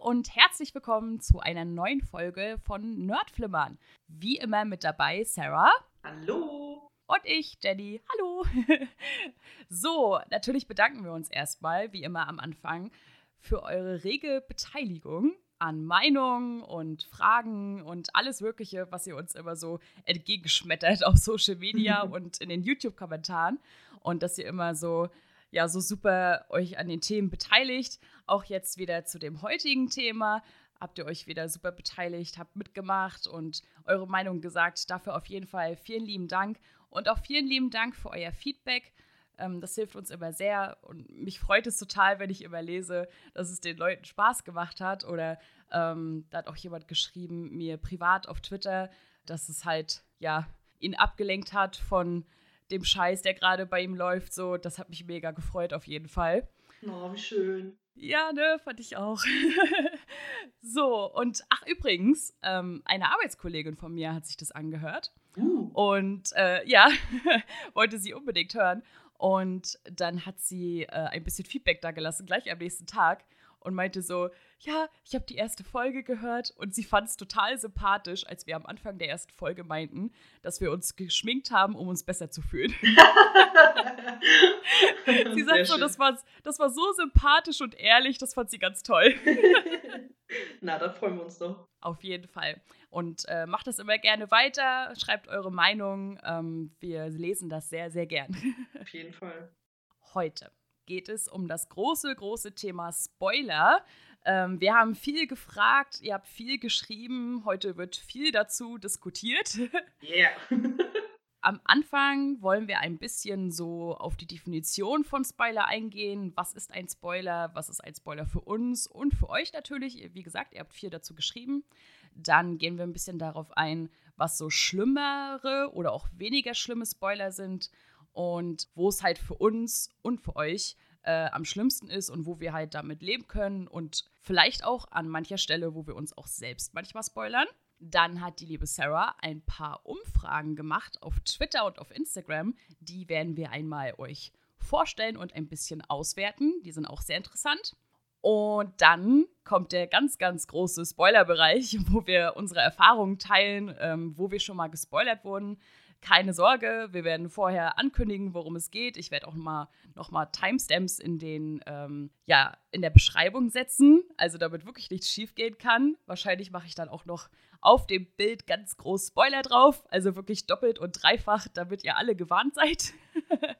und herzlich willkommen zu einer neuen Folge von Nerdflimmern. Wie immer mit dabei Sarah. Hallo. Und ich, Jenny. Hallo. so, natürlich bedanken wir uns erstmal, wie immer am Anfang, für eure rege Beteiligung an Meinungen und Fragen und alles Mögliche, was ihr uns immer so entgegenschmettert auf Social Media und in den YouTube-Kommentaren. Und dass ihr immer so, ja, so super euch an den Themen beteiligt. Auch jetzt wieder zu dem heutigen Thema. Habt ihr euch wieder super beteiligt, habt mitgemacht und eure Meinung gesagt. Dafür auf jeden Fall vielen lieben Dank. Und auch vielen lieben Dank für euer Feedback. Ähm, das hilft uns immer sehr und mich freut es total, wenn ich immer lese, dass es den Leuten Spaß gemacht hat. Oder ähm, da hat auch jemand geschrieben, mir privat auf Twitter, dass es halt, ja, ihn abgelenkt hat von dem Scheiß, der gerade bei ihm läuft. So, das hat mich mega gefreut auf jeden Fall. Oh, wie schön. Ja, ne, fand ich auch. so, und ach, übrigens, ähm, eine Arbeitskollegin von mir hat sich das angehört. Uh. Und äh, ja, wollte sie unbedingt hören. Und dann hat sie äh, ein bisschen Feedback da gelassen, gleich am nächsten Tag. Und meinte so, ja, ich habe die erste Folge gehört und sie fand es total sympathisch, als wir am Anfang der ersten Folge meinten, dass wir uns geschminkt haben, um uns besser zu fühlen. sie sagt so, das war, das war so sympathisch und ehrlich, das fand sie ganz toll. Na, da freuen wir uns doch. Auf jeden Fall. Und äh, macht das immer gerne weiter, schreibt eure Meinung. Ähm, wir lesen das sehr, sehr gern. Auf jeden Fall. Heute geht es um das große, große Thema Spoiler. Ähm, wir haben viel gefragt, ihr habt viel geschrieben, heute wird viel dazu diskutiert. Yeah. Am Anfang wollen wir ein bisschen so auf die Definition von Spoiler eingehen. Was ist ein Spoiler? Was ist ein Spoiler für uns und für euch natürlich? Wie gesagt, ihr habt viel dazu geschrieben. Dann gehen wir ein bisschen darauf ein, was so schlimmere oder auch weniger schlimme Spoiler sind und wo es halt für uns und für euch äh, am schlimmsten ist und wo wir halt damit leben können und vielleicht auch an mancher Stelle, wo wir uns auch selbst manchmal spoilern. Dann hat die liebe Sarah ein paar Umfragen gemacht auf Twitter und auf Instagram. Die werden wir einmal euch vorstellen und ein bisschen auswerten. Die sind auch sehr interessant. Und dann kommt der ganz, ganz große Spoilerbereich, wo wir unsere Erfahrungen teilen, ähm, wo wir schon mal gespoilert wurden. Keine Sorge, wir werden vorher ankündigen, worum es geht. Ich werde auch mal noch mal Timestamps in den ähm, ja in der Beschreibung setzen, also damit wirklich nichts schiefgehen kann. Wahrscheinlich mache ich dann auch noch auf dem Bild ganz groß Spoiler drauf, also wirklich doppelt und dreifach, damit ihr alle gewarnt seid.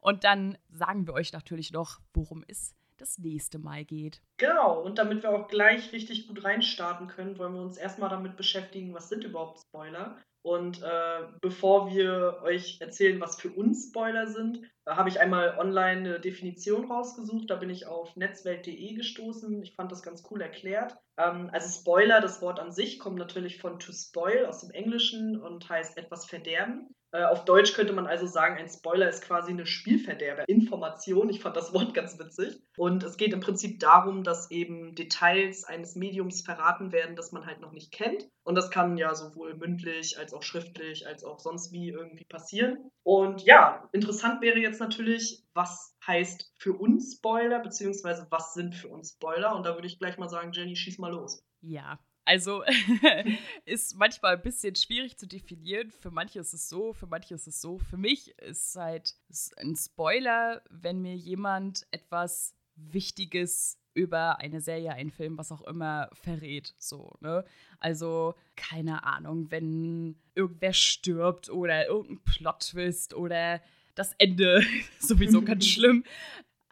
und dann sagen wir euch natürlich noch, worum es das nächste Mal geht. Genau, und damit wir auch gleich richtig gut reinstarten können, wollen wir uns erstmal damit beschäftigen, was sind überhaupt Spoiler. Und äh, bevor wir euch erzählen, was für uns Spoiler sind, äh, habe ich einmal online eine Definition rausgesucht. Da bin ich auf netzwelt.de gestoßen. Ich fand das ganz cool erklärt. Ähm, also Spoiler, das Wort an sich, kommt natürlich von to spoil aus dem Englischen und heißt etwas verderben. Äh, auf Deutsch könnte man also sagen, ein Spoiler ist quasi eine Spielverderber-Information. Ich fand das Wort ganz witzig. Und es geht im Prinzip darum, dass eben Details eines Mediums verraten werden, das man halt noch nicht kennt. Und das kann ja sowohl mündlich als auch schriftlich als auch sonst wie irgendwie passieren. Und ja, interessant wäre jetzt natürlich, was heißt für uns Spoiler, beziehungsweise was sind für uns Spoiler? Und da würde ich gleich mal sagen, Jenny, schieß mal los. Ja, also ist manchmal ein bisschen schwierig zu definieren. Für manche ist es so, für manche ist es so. Für mich ist halt ein Spoiler, wenn mir jemand etwas Wichtiges über eine Serie, einen Film, was auch immer verrät. So, ne? Also, keine Ahnung, wenn irgendwer stirbt oder irgendein Plot-Twist oder das Ende sowieso ganz schlimm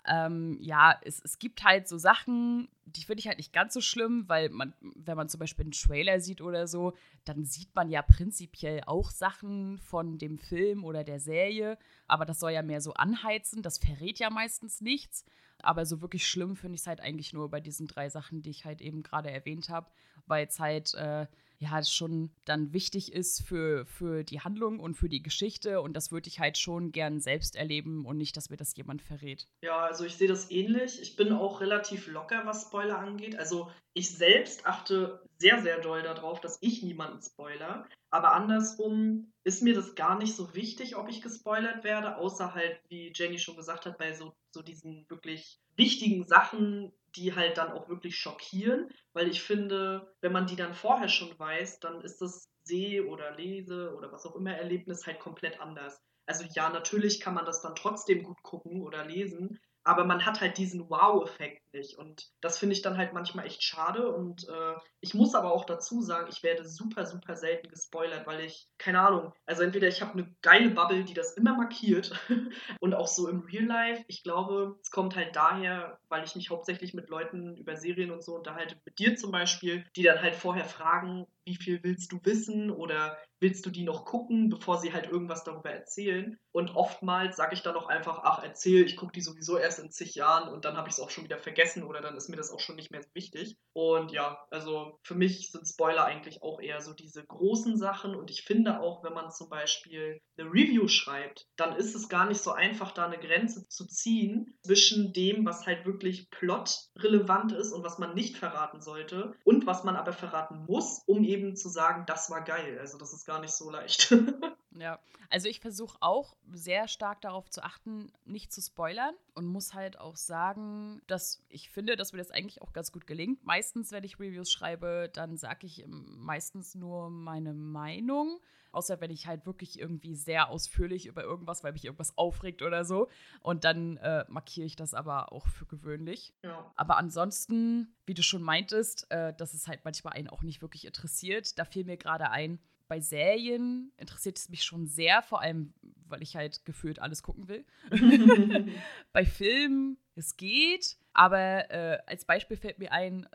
ähm, ja, es, es gibt halt so Sachen, die finde ich halt nicht ganz so schlimm, weil man, wenn man zum Beispiel einen Trailer sieht oder so, dann sieht man ja prinzipiell auch Sachen von dem Film oder der Serie, aber das soll ja mehr so anheizen, das verrät ja meistens nichts. Aber so wirklich schlimm finde ich es halt eigentlich nur bei diesen drei Sachen, die ich halt eben gerade erwähnt habe, weil es halt äh, ja schon dann wichtig ist für, für die Handlung und für die Geschichte. Und das würde ich halt schon gern selbst erleben und nicht, dass mir das jemand verrät. Ja, also ich sehe das ähnlich. Ich bin auch relativ locker, was Spoiler angeht. Also ich selbst achte sehr, sehr doll darauf, dass ich niemanden spoiler. Aber andersrum ist mir das gar nicht so wichtig, ob ich gespoilert werde, außer halt, wie Jenny schon gesagt hat, bei so, so diesen wirklich wichtigen Sachen, die halt dann auch wirklich schockieren, weil ich finde, wenn man die dann vorher schon weiß, dann ist das Seh- oder Lese- oder was auch immer Erlebnis halt komplett anders. Also ja, natürlich kann man das dann trotzdem gut gucken oder lesen, aber man hat halt diesen Wow-Effekt nicht. Und das finde ich dann halt manchmal echt schade. Und äh, ich muss aber auch dazu sagen, ich werde super, super selten gespoilert, weil ich, keine Ahnung, also entweder ich habe eine geile Bubble, die das immer markiert und auch so im Real Life. Ich glaube, es kommt halt daher, weil ich mich hauptsächlich mit Leuten über Serien und so unterhalte, mit dir zum Beispiel, die dann halt vorher fragen, wie viel willst du wissen oder willst du die noch gucken, bevor sie halt irgendwas darüber erzählen. Und oftmals sage ich dann auch einfach, ach, erzähl, ich gucke die sowieso erst in zig Jahren und dann habe ich es auch schon wieder vergessen oder dann ist mir das auch schon nicht mehr wichtig. Und ja, also für mich sind Spoiler eigentlich auch eher so diese großen Sachen und ich finde auch, wenn man zum Beispiel eine Review schreibt, dann ist es gar nicht so einfach, da eine Grenze zu ziehen zwischen dem, was halt wirklich plotrelevant ist und was man nicht verraten sollte und was man aber verraten muss, um eben zu sagen, das war geil. Also das ist gar nicht so leicht. Ja, also ich versuche auch sehr stark darauf zu achten, nicht zu spoilern und muss halt auch sagen, dass ich finde, dass mir das eigentlich auch ganz gut gelingt. Meistens, wenn ich Reviews schreibe, dann sage ich meistens nur meine Meinung. Außer wenn ich halt wirklich irgendwie sehr ausführlich über irgendwas, weil mich irgendwas aufregt oder so. Und dann äh, markiere ich das aber auch für gewöhnlich. Ja. Aber ansonsten, wie du schon meintest, äh, dass es halt manchmal einen auch nicht wirklich interessiert. Da fiel mir gerade ein, bei Serien interessiert es mich schon sehr, vor allem, weil ich halt gefühlt alles gucken will. bei Filmen, es geht, aber äh, als Beispiel fällt mir ein,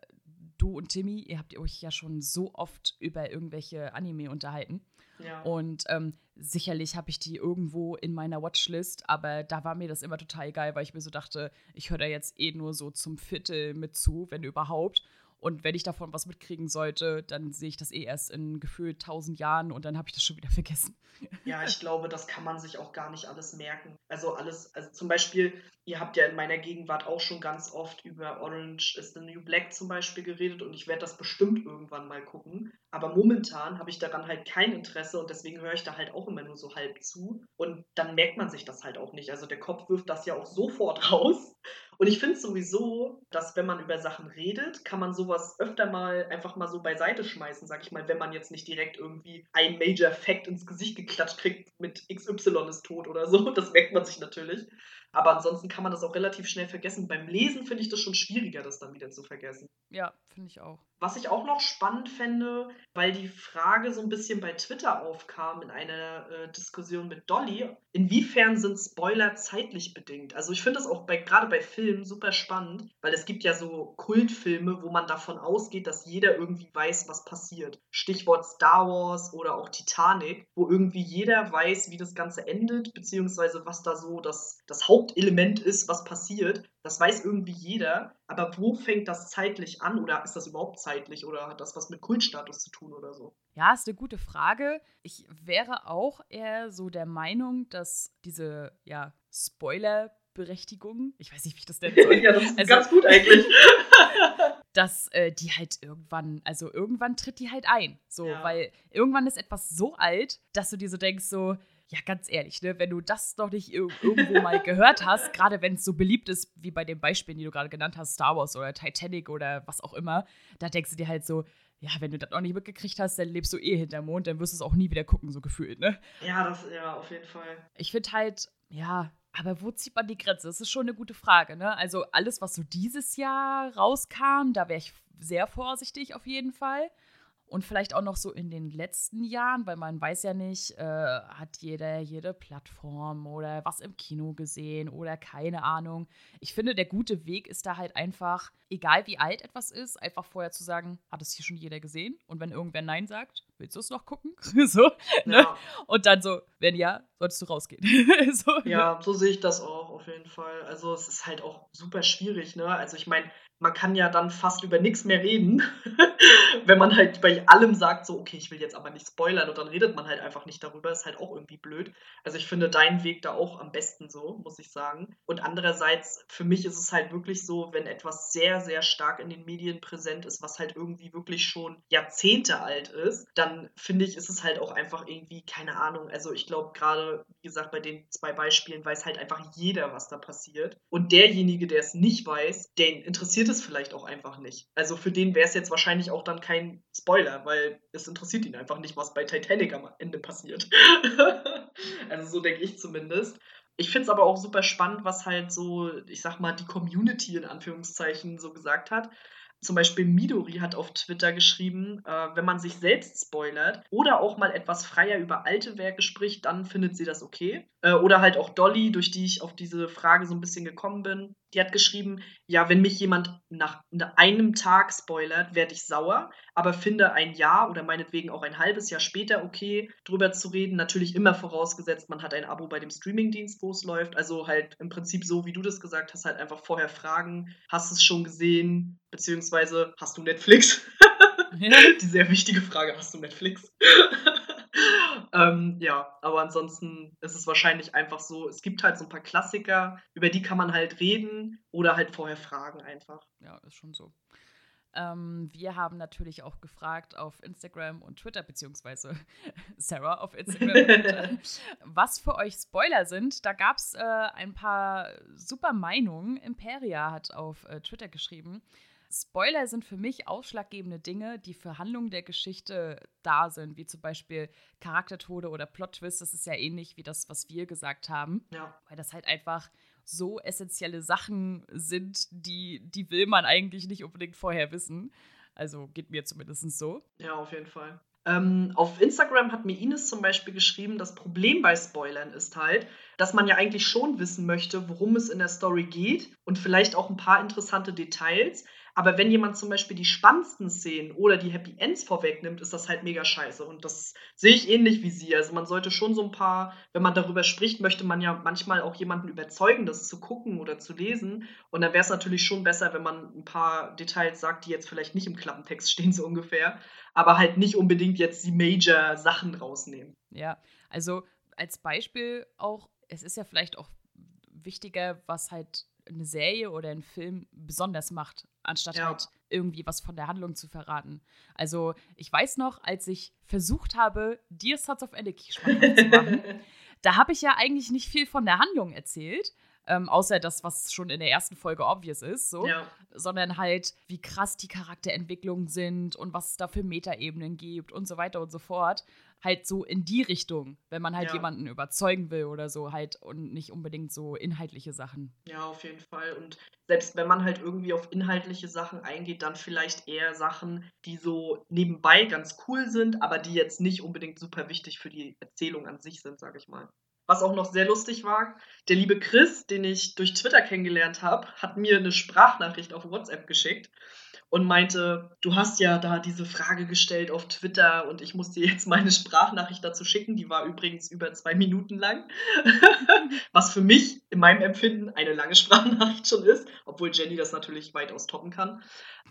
du und Timmy, ihr habt euch ja schon so oft über irgendwelche Anime unterhalten. Ja. Und ähm, sicherlich habe ich die irgendwo in meiner Watchlist, aber da war mir das immer total egal, weil ich mir so dachte, ich höre da jetzt eh nur so zum Viertel mit zu, wenn überhaupt. Und wenn ich davon was mitkriegen sollte, dann sehe ich das eh erst in gefühlt tausend Jahren und dann habe ich das schon wieder vergessen. Ja, ich glaube, das kann man sich auch gar nicht alles merken. Also alles, also zum Beispiel, ihr habt ja in meiner Gegenwart auch schon ganz oft über Orange is the New Black zum Beispiel geredet und ich werde das bestimmt irgendwann mal gucken. Aber momentan habe ich daran halt kein Interesse und deswegen höre ich da halt auch immer nur so halb zu. Und dann merkt man sich das halt auch nicht. Also der Kopf wirft das ja auch sofort raus. Und ich finde sowieso, dass wenn man über Sachen redet, kann man sowas öfter mal einfach mal so beiseite schmeißen, sag ich mal, wenn man jetzt nicht direkt irgendwie ein Major Fact ins Gesicht geklatscht kriegt mit XY ist tot oder so. Das merkt man sich natürlich. Aber ansonsten kann man das auch relativ schnell vergessen. Beim Lesen finde ich das schon schwieriger, das dann wieder zu vergessen. Ja, finde ich auch. Was ich auch noch spannend fände, weil die Frage so ein bisschen bei Twitter aufkam in einer äh, Diskussion mit Dolly, inwiefern sind Spoiler zeitlich bedingt? Also ich finde das auch bei, gerade bei Filmen super spannend, weil es gibt ja so Kultfilme, wo man davon ausgeht, dass jeder irgendwie weiß, was passiert. Stichwort Star Wars oder auch Titanic, wo irgendwie jeder weiß, wie das Ganze endet, beziehungsweise was da so das, das Hauptelement ist, was passiert. Das weiß irgendwie jeder. Aber wo fängt das zeitlich an oder ist das überhaupt zeitlich oder hat das was mit Kultstatus zu tun oder so? Ja, ist eine gute Frage. Ich wäre auch eher so der Meinung, dass diese ja, Spoiler-Berechtigung, ich weiß nicht, wie ich das nennen soll. ja, das ist also, ganz gut eigentlich. dass äh, die halt irgendwann, also irgendwann tritt die halt ein. So, ja. weil irgendwann ist etwas so alt, dass du dir so denkst, so, ja, ganz ehrlich, ne, wenn du das noch nicht irgendwo mal gehört hast, gerade wenn es so beliebt ist, wie bei den Beispielen, die du gerade genannt hast, Star Wars oder Titanic oder was auch immer, da denkst du dir halt so, ja, wenn du das noch nicht mitgekriegt hast, dann lebst du eh hinterm Mond, dann wirst du es auch nie wieder gucken, so gefühlt, ne? Ja, das, ja, auf jeden Fall. Ich finde halt, ja, aber wo zieht man die Grenze? Das ist schon eine gute Frage, ne? Also alles, was so dieses Jahr rauskam, da wäre ich sehr vorsichtig auf jeden Fall und vielleicht auch noch so in den letzten Jahren, weil man weiß ja nicht, äh, hat jeder jede Plattform oder was im Kino gesehen oder keine Ahnung. Ich finde, der gute Weg ist da halt einfach, egal wie alt etwas ist, einfach vorher zu sagen, hat es hier schon jeder gesehen? Und wenn irgendwer Nein sagt, willst du es noch gucken? so, ne? ja. Und dann so, wenn ja, solltest du rausgehen. so, ne? ja, ne? so sehe ich das auch auf jeden Fall. Also es ist halt auch super schwierig, ne? Also ich meine, man kann ja dann fast über nichts mehr reden, wenn man halt bei allem sagt, so, okay, ich will jetzt aber nicht spoilern und dann redet man halt einfach nicht darüber, ist halt auch irgendwie blöd. Also ich finde deinen Weg da auch am besten so, muss ich sagen. Und andererseits, für mich ist es halt wirklich so, wenn etwas sehr, sehr stark in den Medien präsent ist, was halt irgendwie wirklich schon Jahrzehnte alt ist, dann finde ich, ist es halt auch einfach irgendwie, keine Ahnung, also ich glaube gerade, wie gesagt, bei den zwei Beispielen weiß halt einfach jeder, was da passiert. Und derjenige, der es nicht weiß, den interessiert es vielleicht auch einfach nicht. Also für den wäre es jetzt wahrscheinlich auch dann kein Spoiler, weil es interessiert ihn einfach nicht, was bei Titanic am Ende passiert. also so denke ich zumindest. Ich finde es aber auch super spannend, was halt so, ich sag mal, die Community in Anführungszeichen so gesagt hat. Zum Beispiel Midori hat auf Twitter geschrieben, äh, wenn man sich selbst spoilert oder auch mal etwas freier über alte Werke spricht, dann findet sie das okay. Äh, oder halt auch Dolly, durch die ich auf diese Frage so ein bisschen gekommen bin. Die hat geschrieben, ja, wenn mich jemand nach einem Tag spoilert, werde ich sauer, aber finde ein Jahr oder meinetwegen auch ein halbes Jahr später okay, drüber zu reden. Natürlich immer vorausgesetzt, man hat ein Abo bei dem Streamingdienst, wo es läuft. Also halt im Prinzip so, wie du das gesagt hast, halt einfach vorher fragen, hast du es schon gesehen, beziehungsweise hast du Netflix? Ja. Die sehr wichtige Frage, hast du Netflix? ähm, ja, aber ansonsten ist es wahrscheinlich einfach so, es gibt halt so ein paar Klassiker, über die kann man halt reden oder halt vorher fragen einfach. Ja, ist schon so. Ähm, wir haben natürlich auch gefragt auf Instagram und Twitter, beziehungsweise Sarah auf Instagram und Twitter, was für euch Spoiler sind. Da gab es äh, ein paar super Meinungen. Imperia hat auf äh, Twitter geschrieben. Spoiler sind für mich ausschlaggebende Dinge, die für Handlungen der Geschichte da sind, wie zum Beispiel Charaktertode oder Plot-Twist. Das ist ja ähnlich wie das, was wir gesagt haben. Ja. Weil das halt einfach so essentielle Sachen sind, die, die will man eigentlich nicht unbedingt vorher wissen. Also geht mir zumindest so. Ja, auf jeden Fall. Ähm, auf Instagram hat mir Ines zum Beispiel geschrieben, das Problem bei Spoilern ist halt, dass man ja eigentlich schon wissen möchte, worum es in der Story geht und vielleicht auch ein paar interessante Details. Aber wenn jemand zum Beispiel die spannendsten Szenen oder die Happy Ends vorwegnimmt, ist das halt mega scheiße. Und das sehe ich ähnlich wie sie. Also man sollte schon so ein paar, wenn man darüber spricht, möchte man ja manchmal auch jemanden überzeugen, das zu gucken oder zu lesen. Und dann wäre es natürlich schon besser, wenn man ein paar Details sagt, die jetzt vielleicht nicht im Klappentext stehen, so ungefähr. Aber halt nicht unbedingt jetzt die Major-Sachen rausnehmen. Ja, also als Beispiel auch, es ist ja vielleicht auch wichtiger, was halt eine Serie oder ein Film besonders macht, anstatt ja. halt irgendwie was von der Handlung zu verraten. Also ich weiß noch, als ich versucht habe, dir Sons of Anarchy schmackhaft zu machen, da habe ich ja eigentlich nicht viel von der Handlung erzählt, ähm, außer das, was schon in der ersten Folge obvious ist, so, ja. sondern halt, wie krass die Charakterentwicklungen sind und was es da für Metaebenen gibt und so weiter und so fort halt so in die Richtung, wenn man halt ja. jemanden überzeugen will oder so halt und nicht unbedingt so inhaltliche Sachen. Ja, auf jeden Fall. Und selbst wenn man halt irgendwie auf inhaltliche Sachen eingeht, dann vielleicht eher Sachen, die so nebenbei ganz cool sind, aber die jetzt nicht unbedingt super wichtig für die Erzählung an sich sind, sage ich mal. Was auch noch sehr lustig war, der liebe Chris, den ich durch Twitter kennengelernt habe, hat mir eine Sprachnachricht auf WhatsApp geschickt und meinte, du hast ja da diese Frage gestellt auf Twitter und ich muss dir jetzt meine Sprachnachricht dazu schicken. Die war übrigens über zwei Minuten lang, was für mich in meinem Empfinden eine lange Sprachnachricht schon ist, obwohl Jenny das natürlich weitaus toppen kann.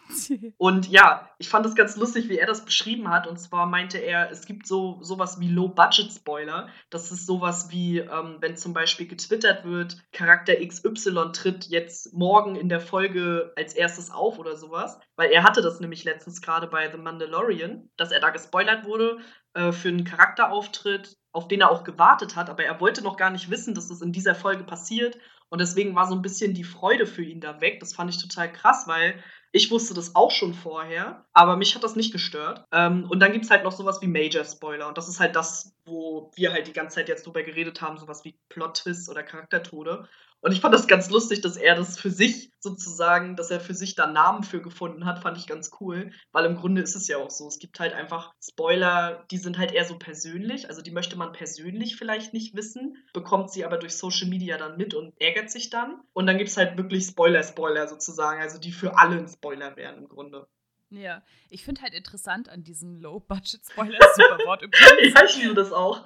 Und ja, ich fand es ganz lustig, wie er das beschrieben hat. Und zwar meinte er, es gibt so sowas wie Low-Budget-Spoiler. Das ist sowas wie, ähm, wenn zum Beispiel getwittert wird, Charakter XY tritt jetzt morgen in der Folge als erstes auf oder sowas. Weil er hatte das nämlich letztens gerade bei The Mandalorian, dass er da gespoilert wurde äh, für einen Charakterauftritt, auf den er auch gewartet hat. Aber er wollte noch gar nicht wissen, dass das in dieser Folge passiert. Und deswegen war so ein bisschen die Freude für ihn da weg. Das fand ich total krass, weil ich wusste das auch schon vorher, aber mich hat das nicht gestört. Ähm, und dann gibt es halt noch sowas wie Major-Spoiler. Und das ist halt das, wo wir halt die ganze Zeit jetzt drüber geredet haben, sowas wie Plot-Twists oder Charaktertode. Und ich fand das ganz lustig, dass er das für sich sozusagen, dass er für sich da Namen für gefunden hat, fand ich ganz cool. Weil im Grunde ist es ja auch so. Es gibt halt einfach Spoiler, die sind halt eher so persönlich. Also die möchte man persönlich vielleicht nicht wissen, bekommt sie aber durch Social Media dann mit und ärgert sich dann. Und dann gibt es halt wirklich Spoiler-Spoiler sozusagen, also die für alle ein Spoiler wären im Grunde. Ja, ich finde halt interessant an diesen Low-Budget-Spoilers, super Wort übrigens. ja, ich liebe das auch.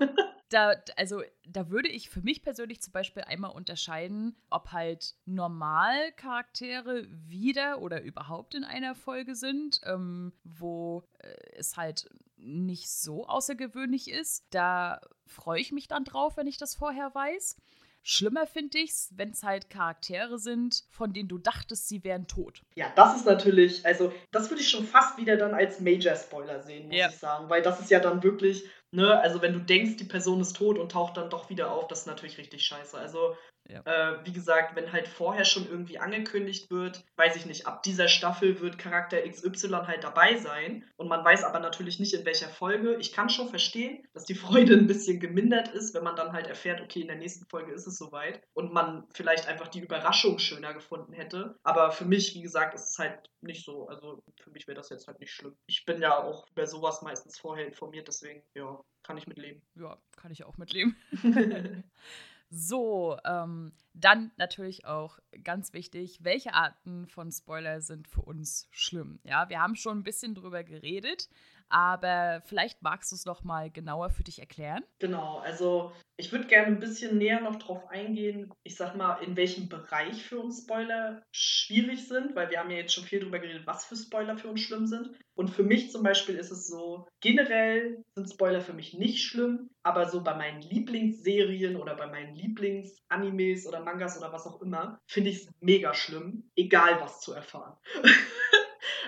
Da, also, da würde ich für mich persönlich zum Beispiel einmal unterscheiden, ob halt Normalcharaktere wieder oder überhaupt in einer Folge sind, ähm, wo äh, es halt nicht so außergewöhnlich ist. Da freue ich mich dann drauf, wenn ich das vorher weiß. Schlimmer finde ich es, wenn es halt Charaktere sind, von denen du dachtest, sie wären tot. Ja, das ist natürlich, also das würde ich schon fast wieder dann als Major-Spoiler sehen, muss ja. ich sagen. Weil das ist ja dann wirklich, ne, also wenn du denkst, die Person ist tot und taucht dann doch wieder auf, das ist natürlich richtig scheiße. Also ja. Äh, wie gesagt, wenn halt vorher schon irgendwie angekündigt wird, weiß ich nicht, ab dieser Staffel wird Charakter XY halt dabei sein und man weiß aber natürlich nicht in welcher Folge. Ich kann schon verstehen, dass die Freude ein bisschen gemindert ist, wenn man dann halt erfährt, okay, in der nächsten Folge ist es soweit und man vielleicht einfach die Überraschung schöner gefunden hätte. Aber für mich, wie gesagt, ist es halt nicht so. Also für mich wäre das jetzt halt nicht schlimm. Ich bin ja auch über sowas meistens vorher informiert, deswegen, ja, kann ich mitleben. Ja, kann ich auch mitleben. So, ähm, dann natürlich auch ganz wichtig, welche Arten von Spoiler sind für uns schlimm? Ja, wir haben schon ein bisschen drüber geredet, aber vielleicht magst du es noch mal genauer für dich erklären. Genau, also ich würde gerne ein bisschen näher noch drauf eingehen, ich sag mal, in welchem Bereich für uns Spoiler schwierig sind, weil wir haben ja jetzt schon viel darüber geredet, was für Spoiler für uns schlimm sind. Und für mich zum Beispiel ist es so, generell sind Spoiler für mich nicht schlimm, aber so bei meinen Lieblingsserien oder bei meinen Lieblingsanimes oder Mangas oder was auch immer, finde ich es mega schlimm, egal was zu erfahren.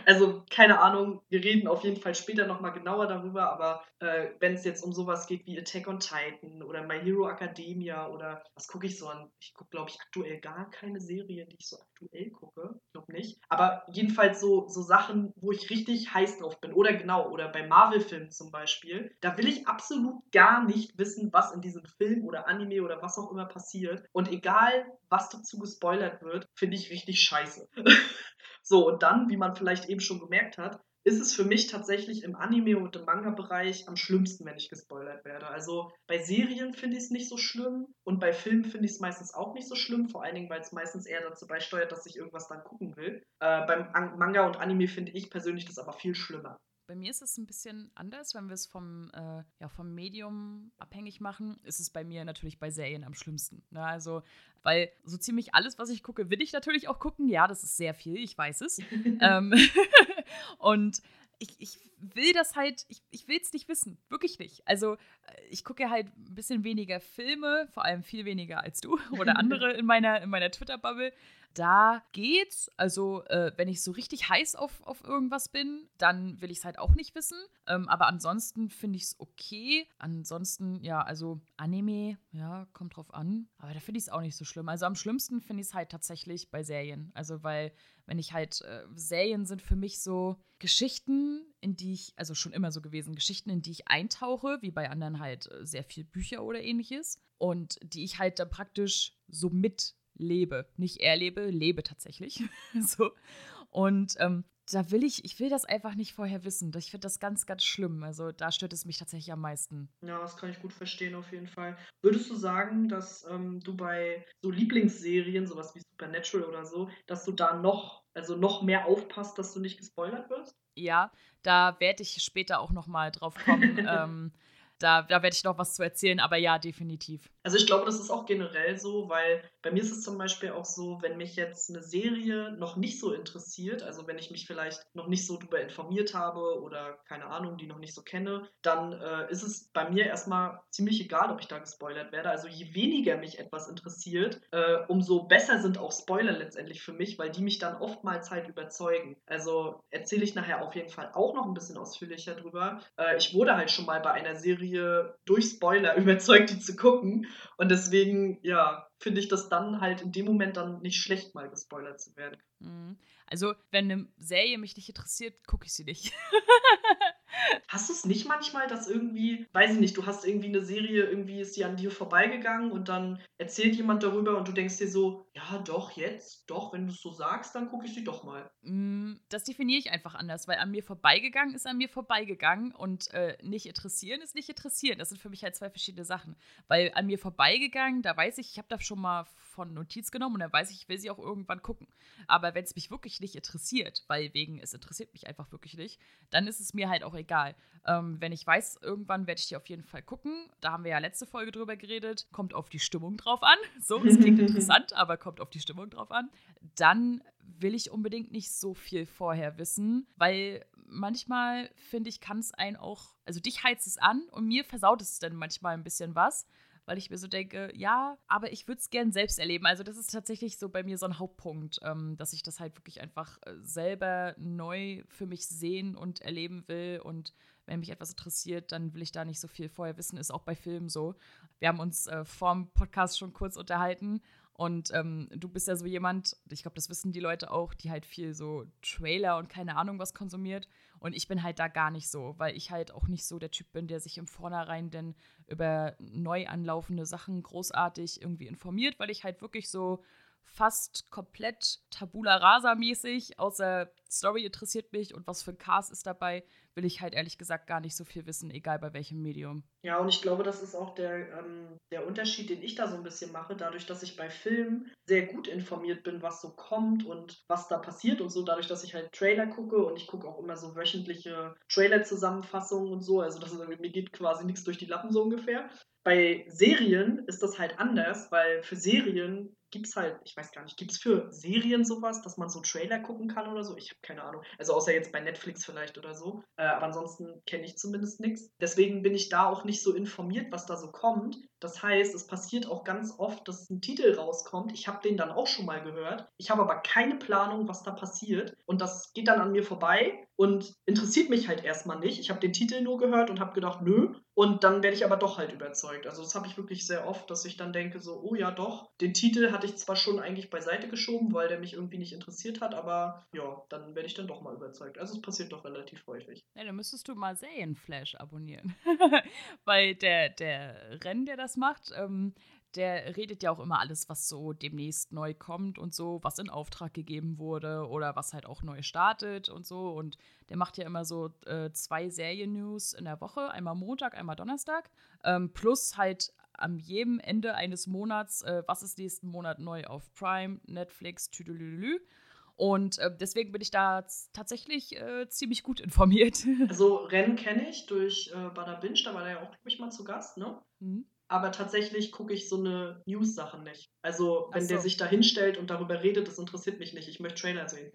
Also keine Ahnung, wir reden auf jeden Fall später nochmal genauer darüber, aber äh, wenn es jetzt um sowas geht wie Attack on Titan oder My Hero Academia oder was gucke ich so an? Ich gucke, glaube ich, aktuell gar keine Serie, die ich so aktuell gucke. Ich glaube nicht. Aber jedenfalls so, so Sachen, wo ich richtig heiß drauf bin. Oder genau, oder bei Marvel-Filmen zum Beispiel. Da will ich absolut gar nicht wissen, was in diesem Film oder Anime oder was auch immer passiert. Und egal, was dazu gespoilert wird, finde ich richtig scheiße. So, und dann, wie man vielleicht eben schon gemerkt hat, ist es für mich tatsächlich im Anime- und im Manga-Bereich am schlimmsten, wenn ich gespoilert werde. Also bei Serien finde ich es nicht so schlimm und bei Filmen finde ich es meistens auch nicht so schlimm, vor allen Dingen, weil es meistens eher dazu beisteuert, dass ich irgendwas dann gucken will. Äh, beim Manga und Anime finde ich persönlich das aber viel schlimmer. Bei mir ist es ein bisschen anders, wenn wir es vom, äh, ja, vom Medium abhängig machen, ist es bei mir natürlich bei Serien am schlimmsten. Ne? Also, weil so ziemlich alles, was ich gucke, will ich natürlich auch gucken. Ja, das ist sehr viel, ich weiß es. ähm, und ich, ich will das halt, ich, ich will es nicht wissen, wirklich nicht. Also ich gucke halt ein bisschen weniger Filme, vor allem viel weniger als du oder andere in meiner, in meiner Twitter-Bubble da geht's. Also, äh, wenn ich so richtig heiß auf, auf irgendwas bin, dann will ich es halt auch nicht wissen. Ähm, aber ansonsten finde ich es okay. Ansonsten, ja, also Anime, ja, kommt drauf an. Aber da finde ich es auch nicht so schlimm. Also am schlimmsten finde ich es halt tatsächlich bei Serien. Also, weil, wenn ich halt, äh, Serien sind für mich so Geschichten, in die ich, also schon immer so gewesen, Geschichten, in die ich eintauche, wie bei anderen halt äh, sehr viel Bücher oder ähnliches. Und die ich halt dann praktisch so mit lebe. Nicht erlebe, lebe tatsächlich. so. Und ähm, da will ich, ich will das einfach nicht vorher wissen. Ich finde das ganz, ganz schlimm. Also da stört es mich tatsächlich am meisten. Ja, das kann ich gut verstehen auf jeden Fall. Würdest du sagen, dass ähm, du bei so Lieblingsserien, sowas wie Supernatural oder so, dass du da noch, also noch mehr aufpasst, dass du nicht gespoilert wirst? Ja, da werde ich später auch noch mal drauf kommen. ähm, da, da werde ich noch was zu erzählen, aber ja, definitiv. Also ich glaube, das ist auch generell so, weil bei mir ist es zum Beispiel auch so, wenn mich jetzt eine Serie noch nicht so interessiert, also wenn ich mich vielleicht noch nicht so darüber informiert habe oder keine Ahnung, die noch nicht so kenne, dann äh, ist es bei mir erstmal ziemlich egal, ob ich da gespoilert werde. Also je weniger mich etwas interessiert, äh, umso besser sind auch Spoiler letztendlich für mich, weil die mich dann oftmals halt überzeugen. Also erzähle ich nachher auf jeden Fall auch noch ein bisschen ausführlicher drüber. Äh, ich wurde halt schon mal bei einer Serie durch Spoiler überzeugt, die zu gucken. Und deswegen, ja, finde ich das dann halt in dem Moment dann nicht schlecht, mal gespoilert zu werden. Mhm. Also, wenn eine Serie mich nicht interessiert, gucke ich sie nicht. Hast du es nicht manchmal, dass irgendwie, weiß ich nicht, du hast irgendwie eine Serie, irgendwie ist die an dir vorbeigegangen und dann erzählt jemand darüber und du denkst dir so, ja, doch, jetzt, doch, wenn du es so sagst, dann gucke ich sie doch mal. Mm, das definiere ich einfach anders, weil an mir vorbeigegangen ist an mir vorbeigegangen und äh, nicht interessieren ist nicht interessieren. Das sind für mich halt zwei verschiedene Sachen. Weil an mir vorbeigegangen, da weiß ich, ich habe da schon mal davon Notiz genommen und dann weiß ich, ich will sie auch irgendwann gucken. Aber wenn es mich wirklich nicht interessiert, weil wegen, es interessiert mich einfach wirklich nicht, dann ist es mir halt auch egal. Ähm, wenn ich weiß, irgendwann werde ich die auf jeden Fall gucken. Da haben wir ja letzte Folge drüber geredet. Kommt auf die Stimmung drauf an. So, es klingt interessant, aber kommt auf die Stimmung drauf an. Dann will ich unbedingt nicht so viel vorher wissen, weil manchmal finde ich, kann es einen auch, also dich heizt es an und mir versaut es dann manchmal ein bisschen was weil ich mir so denke, ja, aber ich würde es gern selbst erleben. Also das ist tatsächlich so bei mir so ein Hauptpunkt, ähm, dass ich das halt wirklich einfach äh, selber neu für mich sehen und erleben will. Und wenn mich etwas interessiert, dann will ich da nicht so viel vorher wissen. Ist auch bei Filmen so. Wir haben uns äh, vorm Podcast schon kurz unterhalten und ähm, du bist ja so jemand, ich glaube, das wissen die Leute auch, die halt viel so Trailer und keine Ahnung was konsumiert. Und ich bin halt da gar nicht so, weil ich halt auch nicht so der Typ bin, der sich im Vornherein denn über neu anlaufende Sachen großartig irgendwie informiert, weil ich halt wirklich so fast komplett tabula rasa mäßig, außer Story interessiert mich und was für ein Cast ist dabei, will ich halt ehrlich gesagt gar nicht so viel wissen, egal bei welchem Medium. Ja, und ich glaube, das ist auch der, ähm, der Unterschied, den ich da so ein bisschen mache, dadurch, dass ich bei Filmen sehr gut informiert bin, was so kommt und was da passiert und so, dadurch, dass ich halt Trailer gucke und ich gucke auch immer so wöchentliche Trailer-Zusammenfassungen und so, also das ist, mir geht quasi nichts durch die Lappen so ungefähr. Bei Serien ist das halt anders, weil für Serien gibt es halt, ich weiß gar nicht, gibt es für Serien sowas, dass man so Trailer gucken kann oder so? Ich habe keine Ahnung. Also außer jetzt bei Netflix vielleicht oder so. Äh, aber ansonsten kenne ich zumindest nichts. Deswegen bin ich da auch nicht so informiert, was da so kommt. Das heißt, es passiert auch ganz oft, dass ein Titel rauskommt. Ich habe den dann auch schon mal gehört. Ich habe aber keine Planung, was da passiert. Und das geht dann an mir vorbei und interessiert mich halt erstmal nicht. Ich habe den Titel nur gehört und habe gedacht, nö. Und dann werde ich aber doch halt überzeugt. Also das habe ich wirklich sehr oft, dass ich dann denke so, oh ja doch, den Titel hatte ich zwar schon eigentlich beiseite geschoben, weil der mich irgendwie nicht interessiert hat, aber ja, dann werde ich dann doch mal überzeugt. Also es passiert doch relativ häufig. Ja, dann müsstest du mal Serienflash abonnieren. weil der, der Renn, der das macht, ähm, der redet ja auch immer alles, was so demnächst neu kommt und so, was in Auftrag gegeben wurde oder was halt auch neu startet und so. Und der macht ja immer so äh, zwei Serien-News in der Woche, einmal Montag, einmal Donnerstag, ähm, plus halt am jedem Ende eines Monats, äh, was ist nächsten Monat neu auf Prime, Netflix, Tüdelülü. Und äh, deswegen bin ich da tatsächlich äh, ziemlich gut informiert. Also Rennen kenne ich durch äh, Bada Binge, da war der ja auch, glaube ich, mal zu Gast, ne? Mhm aber tatsächlich gucke ich so eine News-Sache nicht. Also, wenn so. der sich da hinstellt und darüber redet, das interessiert mich nicht. Ich möchte Trailer sehen.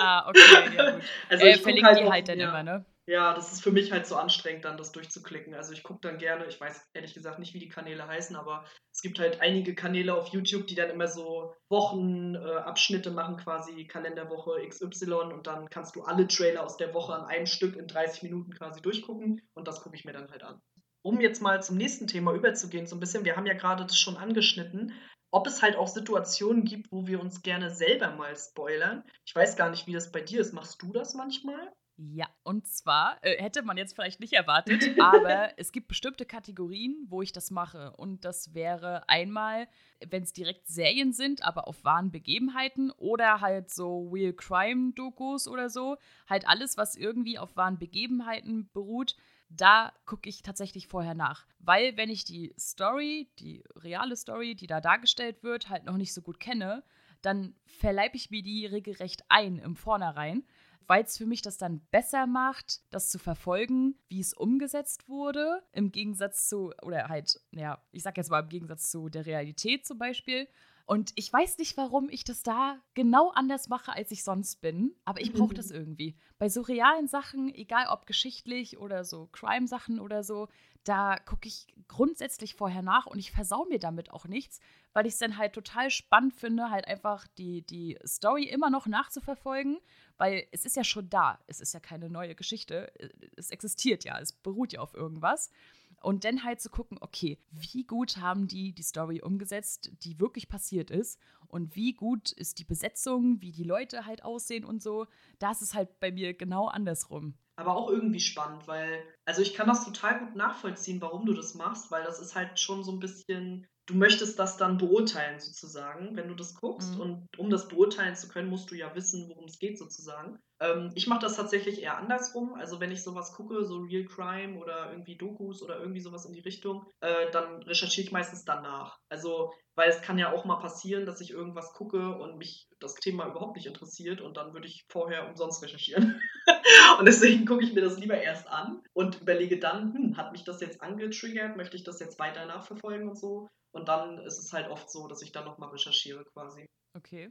ah, okay, ja gut. Also, äh, ich verlinkt halt die halt dann ja, immer, ne? Ja, das ist für mich halt so anstrengend, dann das durchzuklicken. Also, ich gucke dann gerne, ich weiß ehrlich gesagt nicht, wie die Kanäle heißen, aber es gibt halt einige Kanäle auf YouTube, die dann immer so Wochenabschnitte äh, machen, quasi Kalenderwoche XY und dann kannst du alle Trailer aus der Woche an einem Stück in 30 Minuten quasi durchgucken und das gucke ich mir dann halt an um jetzt mal zum nächsten Thema überzugehen, so ein bisschen, wir haben ja gerade das schon angeschnitten, ob es halt auch Situationen gibt, wo wir uns gerne selber mal spoilern. Ich weiß gar nicht, wie das bei dir ist. Machst du das manchmal? Ja, und zwar äh, hätte man jetzt vielleicht nicht erwartet, aber es gibt bestimmte Kategorien, wo ich das mache. Und das wäre einmal, wenn es direkt Serien sind, aber auf wahren Begebenheiten oder halt so Real Crime Dokus oder so. Halt alles, was irgendwie auf wahren Begebenheiten beruht da gucke ich tatsächlich vorher nach. Weil wenn ich die Story, die reale Story, die da dargestellt wird, halt noch nicht so gut kenne, dann verleibe ich mir die regelrecht ein im Vornherein, weil es für mich das dann besser macht, das zu verfolgen, wie es umgesetzt wurde, im Gegensatz zu, oder halt, ja, ich sag jetzt mal im Gegensatz zu der Realität zum Beispiel. Und ich weiß nicht, warum ich das da genau anders mache, als ich sonst bin, aber ich brauche das irgendwie. Bei so realen Sachen, egal ob geschichtlich oder so Crime-Sachen oder so, da gucke ich grundsätzlich vorher nach und ich versau mir damit auch nichts, weil ich es dann halt total spannend finde, halt einfach die, die Story immer noch nachzuverfolgen, weil es ist ja schon da. Es ist ja keine neue Geschichte. Es existiert ja, es beruht ja auf irgendwas. Und dann halt zu gucken, okay, wie gut haben die die Story umgesetzt, die wirklich passiert ist und wie gut ist die Besetzung, wie die Leute halt aussehen und so. Das ist halt bei mir genau andersrum. Aber auch irgendwie spannend, weil, also ich kann das total gut nachvollziehen, warum du das machst, weil das ist halt schon so ein bisschen du möchtest das dann beurteilen sozusagen, wenn du das guckst. Mhm. Und um das beurteilen zu können, musst du ja wissen, worum es geht sozusagen. Ähm, ich mache das tatsächlich eher andersrum. Also wenn ich sowas gucke, so Real Crime oder irgendwie Dokus oder irgendwie sowas in die Richtung, äh, dann recherchiere ich meistens danach. Also weil es kann ja auch mal passieren, dass ich irgendwas gucke und mich das Thema überhaupt nicht interessiert und dann würde ich vorher umsonst recherchieren. und deswegen gucke ich mir das lieber erst an und überlege dann, hm, hat mich das jetzt angetriggert, möchte ich das jetzt weiter nachverfolgen und so. Und dann ist es halt oft so, dass ich dann nochmal recherchiere quasi. Okay.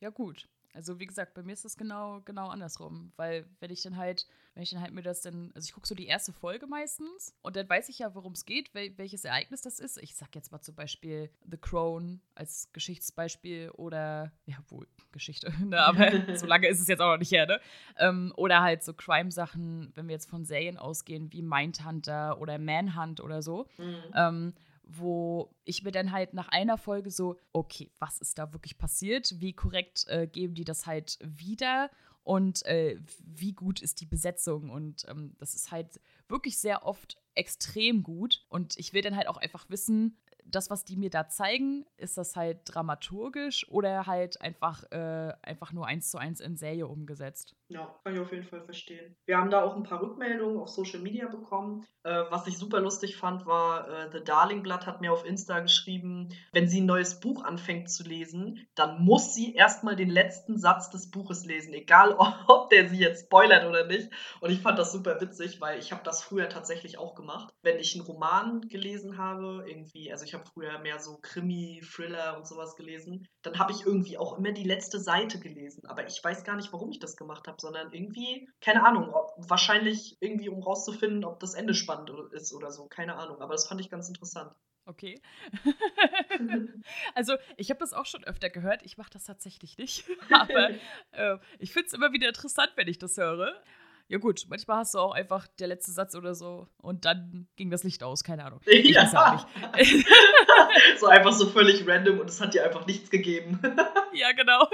Ja, gut. Also wie gesagt, bei mir ist das genau, genau andersrum. Weil wenn ich dann halt, wenn ich dann halt mir das dann, also ich gucke so die erste Folge meistens und dann weiß ich ja, worum es geht, wel welches Ereignis das ist. Ich sag jetzt mal zum Beispiel The Crown als Geschichtsbeispiel oder, ja wohl, Geschichte, ne? aber so lange ist es jetzt auch noch nicht her, ne? Ähm, oder halt so Crime-Sachen, wenn wir jetzt von Serien ausgehen, wie Mindhunter oder Manhunt oder so. Mhm. Ähm, wo ich mir dann halt nach einer Folge so, okay, was ist da wirklich passiert? Wie korrekt äh, geben die das halt wieder? Und äh, wie gut ist die Besetzung? Und ähm, das ist halt wirklich sehr oft extrem gut. Und ich will dann halt auch einfach wissen, das, was die mir da zeigen, ist das halt dramaturgisch oder halt einfach, äh, einfach nur eins zu eins in Serie umgesetzt? Ja, kann ich auf jeden Fall verstehen. Wir haben da auch ein paar Rückmeldungen auf Social Media bekommen. Äh, was ich super lustig fand, war, äh, The Darling Blood hat mir auf Insta geschrieben, wenn sie ein neues Buch anfängt zu lesen, dann muss sie erstmal den letzten Satz des Buches lesen, egal ob der sie jetzt spoilert oder nicht. Und ich fand das super witzig, weil ich habe das früher tatsächlich auch gemacht. Wenn ich einen Roman gelesen habe, irgendwie, also ich habe früher mehr so Krimi, Thriller und sowas gelesen, dann habe ich irgendwie auch immer die letzte Seite gelesen. Aber ich weiß gar nicht, warum ich das gemacht habe habe, sondern irgendwie, keine Ahnung, ob, wahrscheinlich irgendwie, um rauszufinden, ob das Ende spannend ist oder so, keine Ahnung. Aber das fand ich ganz interessant. Okay. also, ich habe das auch schon öfter gehört. Ich mache das tatsächlich nicht. Aber äh, ich finde es immer wieder interessant, wenn ich das höre. Ja, gut, manchmal hast du auch einfach der letzte Satz oder so und dann ging das Licht aus, keine Ahnung. Ich ja. weiß auch nicht. so einfach so völlig random und es hat dir einfach nichts gegeben. ja, genau.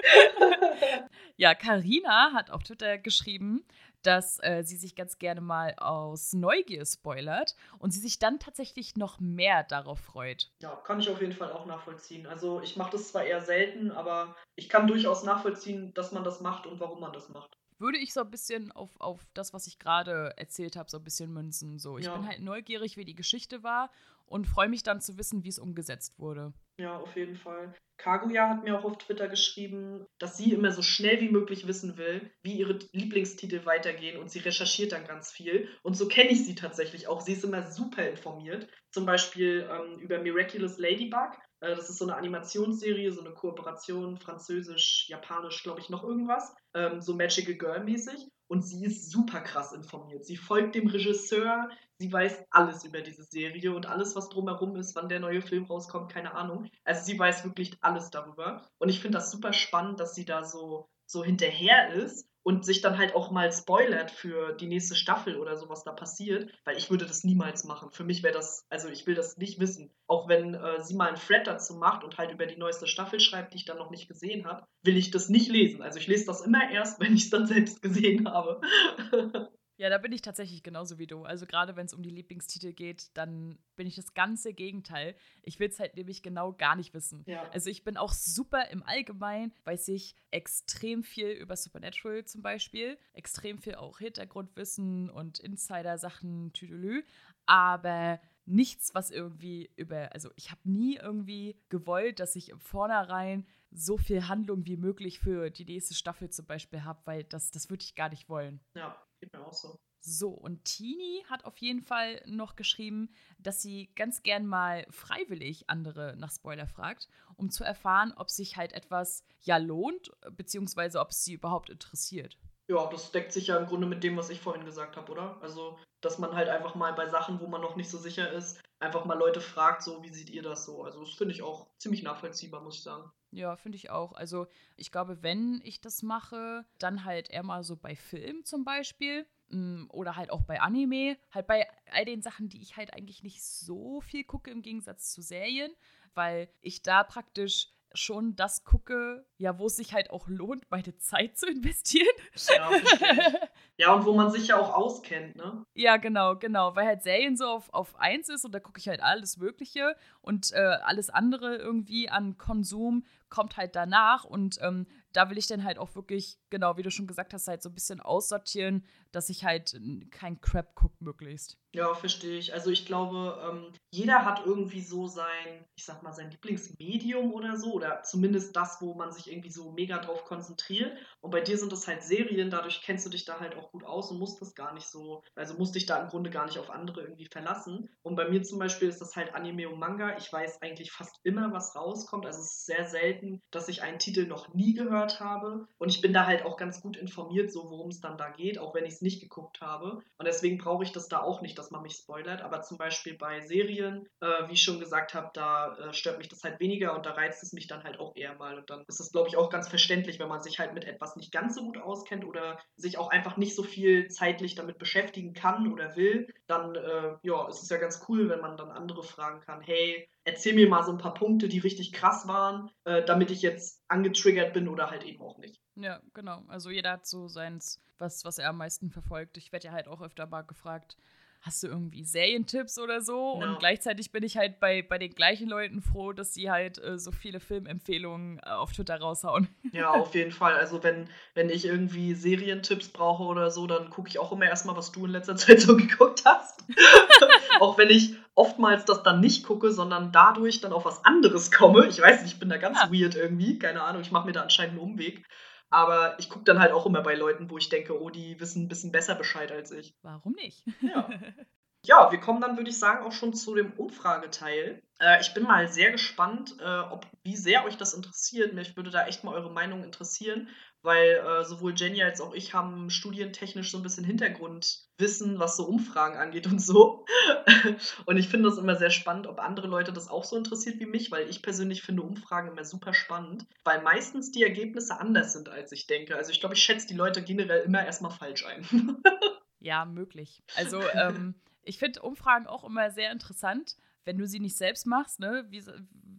ja, Karina hat auf Twitter geschrieben, dass äh, sie sich ganz gerne mal aus Neugier spoilert und sie sich dann tatsächlich noch mehr darauf freut. Ja, kann ich auf jeden Fall auch nachvollziehen. Also ich mache das zwar eher selten, aber ich kann durchaus nachvollziehen, dass man das macht und warum man das macht würde ich so ein bisschen auf, auf das, was ich gerade erzählt habe, so ein bisschen münzen. So, ich ja. bin halt neugierig, wie die Geschichte war und freue mich dann zu wissen, wie es umgesetzt wurde. Ja, auf jeden Fall. Kaguya hat mir auch auf Twitter geschrieben, dass sie immer so schnell wie möglich wissen will, wie ihre Lieblingstitel weitergehen und sie recherchiert dann ganz viel. Und so kenne ich sie tatsächlich auch. Sie ist immer super informiert. Zum Beispiel ähm, über Miraculous Ladybug. Äh, das ist so eine Animationsserie, so eine Kooperation, französisch, japanisch, glaube ich, noch irgendwas. Ähm, so Magical Girl mäßig. Und sie ist super krass informiert. Sie folgt dem Regisseur, sie weiß alles über diese Serie und alles, was drumherum ist, wann der neue Film rauskommt, keine Ahnung. Also sie weiß wirklich alles darüber. Und ich finde das super spannend, dass sie da so, so hinterher ist und sich dann halt auch mal spoilert für die nächste Staffel oder so, was da passiert, weil ich würde das niemals machen. Für mich wäre das, also ich will das nicht wissen. Auch wenn äh, sie mal einen Thread dazu macht und halt über die neueste Staffel schreibt, die ich dann noch nicht gesehen habe, will ich das nicht lesen. Also ich lese das immer erst, wenn ich es dann selbst gesehen habe. Ja, da bin ich tatsächlich genauso wie du. Also gerade wenn es um die Lieblingstitel geht, dann bin ich das ganze Gegenteil. Ich will es halt nämlich genau gar nicht wissen. Ja. Also ich bin auch super im Allgemeinen, weiß ich extrem viel über Supernatural zum Beispiel, extrem viel auch Hintergrundwissen und Insider-Sachen, Tüdelü, aber nichts, was irgendwie über, also ich habe nie irgendwie gewollt, dass ich im Vornherein so viel Handlung wie möglich für die nächste Staffel zum Beispiel habe, weil das, das würde ich gar nicht wollen. Ja, geht mir auch so. So, und Tini hat auf jeden Fall noch geschrieben, dass sie ganz gern mal freiwillig andere nach Spoiler fragt, um zu erfahren, ob sich halt etwas ja lohnt, beziehungsweise ob es sie überhaupt interessiert. Ja, das deckt sich ja im Grunde mit dem, was ich vorhin gesagt habe, oder? Also, dass man halt einfach mal bei Sachen, wo man noch nicht so sicher ist, einfach mal Leute fragt, so, wie seht ihr das so? Also, das finde ich auch ziemlich nachvollziehbar, muss ich sagen. Ja, finde ich auch. Also ich glaube, wenn ich das mache, dann halt eher mal so bei Film zum Beispiel mm, oder halt auch bei Anime. Halt bei all den Sachen, die ich halt eigentlich nicht so viel gucke im Gegensatz zu Serien, weil ich da praktisch schon das gucke, ja, wo es sich halt auch lohnt, meine Zeit zu investieren. Ja, ja, und wo man sich ja auch auskennt, ne? Ja, genau, genau. Weil halt Serien so auf, auf eins ist und da gucke ich halt alles Mögliche und äh, alles andere irgendwie an Konsum kommt halt danach und ähm, da will ich dann halt auch wirklich genau, wie du schon gesagt hast, halt so ein bisschen aussortieren, dass ich halt kein Crap gucke möglichst. Ja, verstehe ich. Also ich glaube, ähm, jeder hat irgendwie so sein, ich sag mal, sein Lieblingsmedium oder so, oder zumindest das, wo man sich irgendwie so mega drauf konzentriert. Und bei dir sind das halt Serien, dadurch kennst du dich da halt auch gut aus und musst das gar nicht so, also musst dich da im Grunde gar nicht auf andere irgendwie verlassen. Und bei mir zum Beispiel ist das halt Anime und Manga. Ich weiß eigentlich fast immer, was rauskommt. Also es ist sehr selten, dass ich einen Titel noch nie gehört habe. Und ich bin da halt auch ganz gut informiert, so worum es dann da geht, auch wenn ich es nicht geguckt habe. Und deswegen brauche ich das da auch nicht, dass man mich spoilert. Aber zum Beispiel bei Serien, äh, wie ich schon gesagt habe, da äh, stört mich das halt weniger und da reizt es mich dann halt auch eher mal. Und dann ist es, glaube ich, auch ganz verständlich, wenn man sich halt mit etwas nicht ganz so gut auskennt oder sich auch einfach nicht so viel zeitlich damit beschäftigen kann oder will, dann äh, ja, ist es ja ganz cool, wenn man dann andere fragen kann, hey, erzähl mir mal so ein paar Punkte, die richtig krass waren, äh, damit ich jetzt angetriggert bin oder halt eben auch nicht. Ja, genau. Also jeder hat so seins, was, was er am meisten verfolgt. Ich werde ja halt auch öfter mal gefragt, hast du irgendwie Serientipps oder so? Ja. Und gleichzeitig bin ich halt bei, bei den gleichen Leuten froh, dass sie halt äh, so viele Filmempfehlungen äh, auf Twitter raushauen. Ja, auf jeden Fall. Also wenn, wenn ich irgendwie Serientipps brauche oder so, dann gucke ich auch immer erstmal, was du in letzter Zeit so geguckt hast. auch wenn ich oftmals das dann nicht gucke, sondern dadurch dann auf was anderes komme. Ich weiß nicht, ich bin da ganz ja. weird irgendwie. Keine Ahnung, ich mache mir da anscheinend einen Umweg. Aber ich gucke dann halt auch immer bei Leuten, wo ich denke, oh, die wissen ein bisschen besser Bescheid als ich. Warum nicht? Ja. Ja, wir kommen dann, würde ich sagen, auch schon zu dem Umfrageteil. Äh, ich bin mal sehr gespannt, äh, ob, wie sehr euch das interessiert. Mich würde da echt mal eure Meinung interessieren, weil äh, sowohl Jenny als auch ich haben studientechnisch so ein bisschen Hintergrundwissen, was so Umfragen angeht und so. und ich finde das immer sehr spannend, ob andere Leute das auch so interessiert wie mich, weil ich persönlich finde Umfragen immer super spannend, weil meistens die Ergebnisse anders sind, als ich denke. Also ich glaube, ich schätze die Leute generell immer erstmal falsch ein. ja, möglich. Also ähm, ich finde Umfragen auch immer sehr interessant, wenn du sie nicht selbst machst, ne? Wie,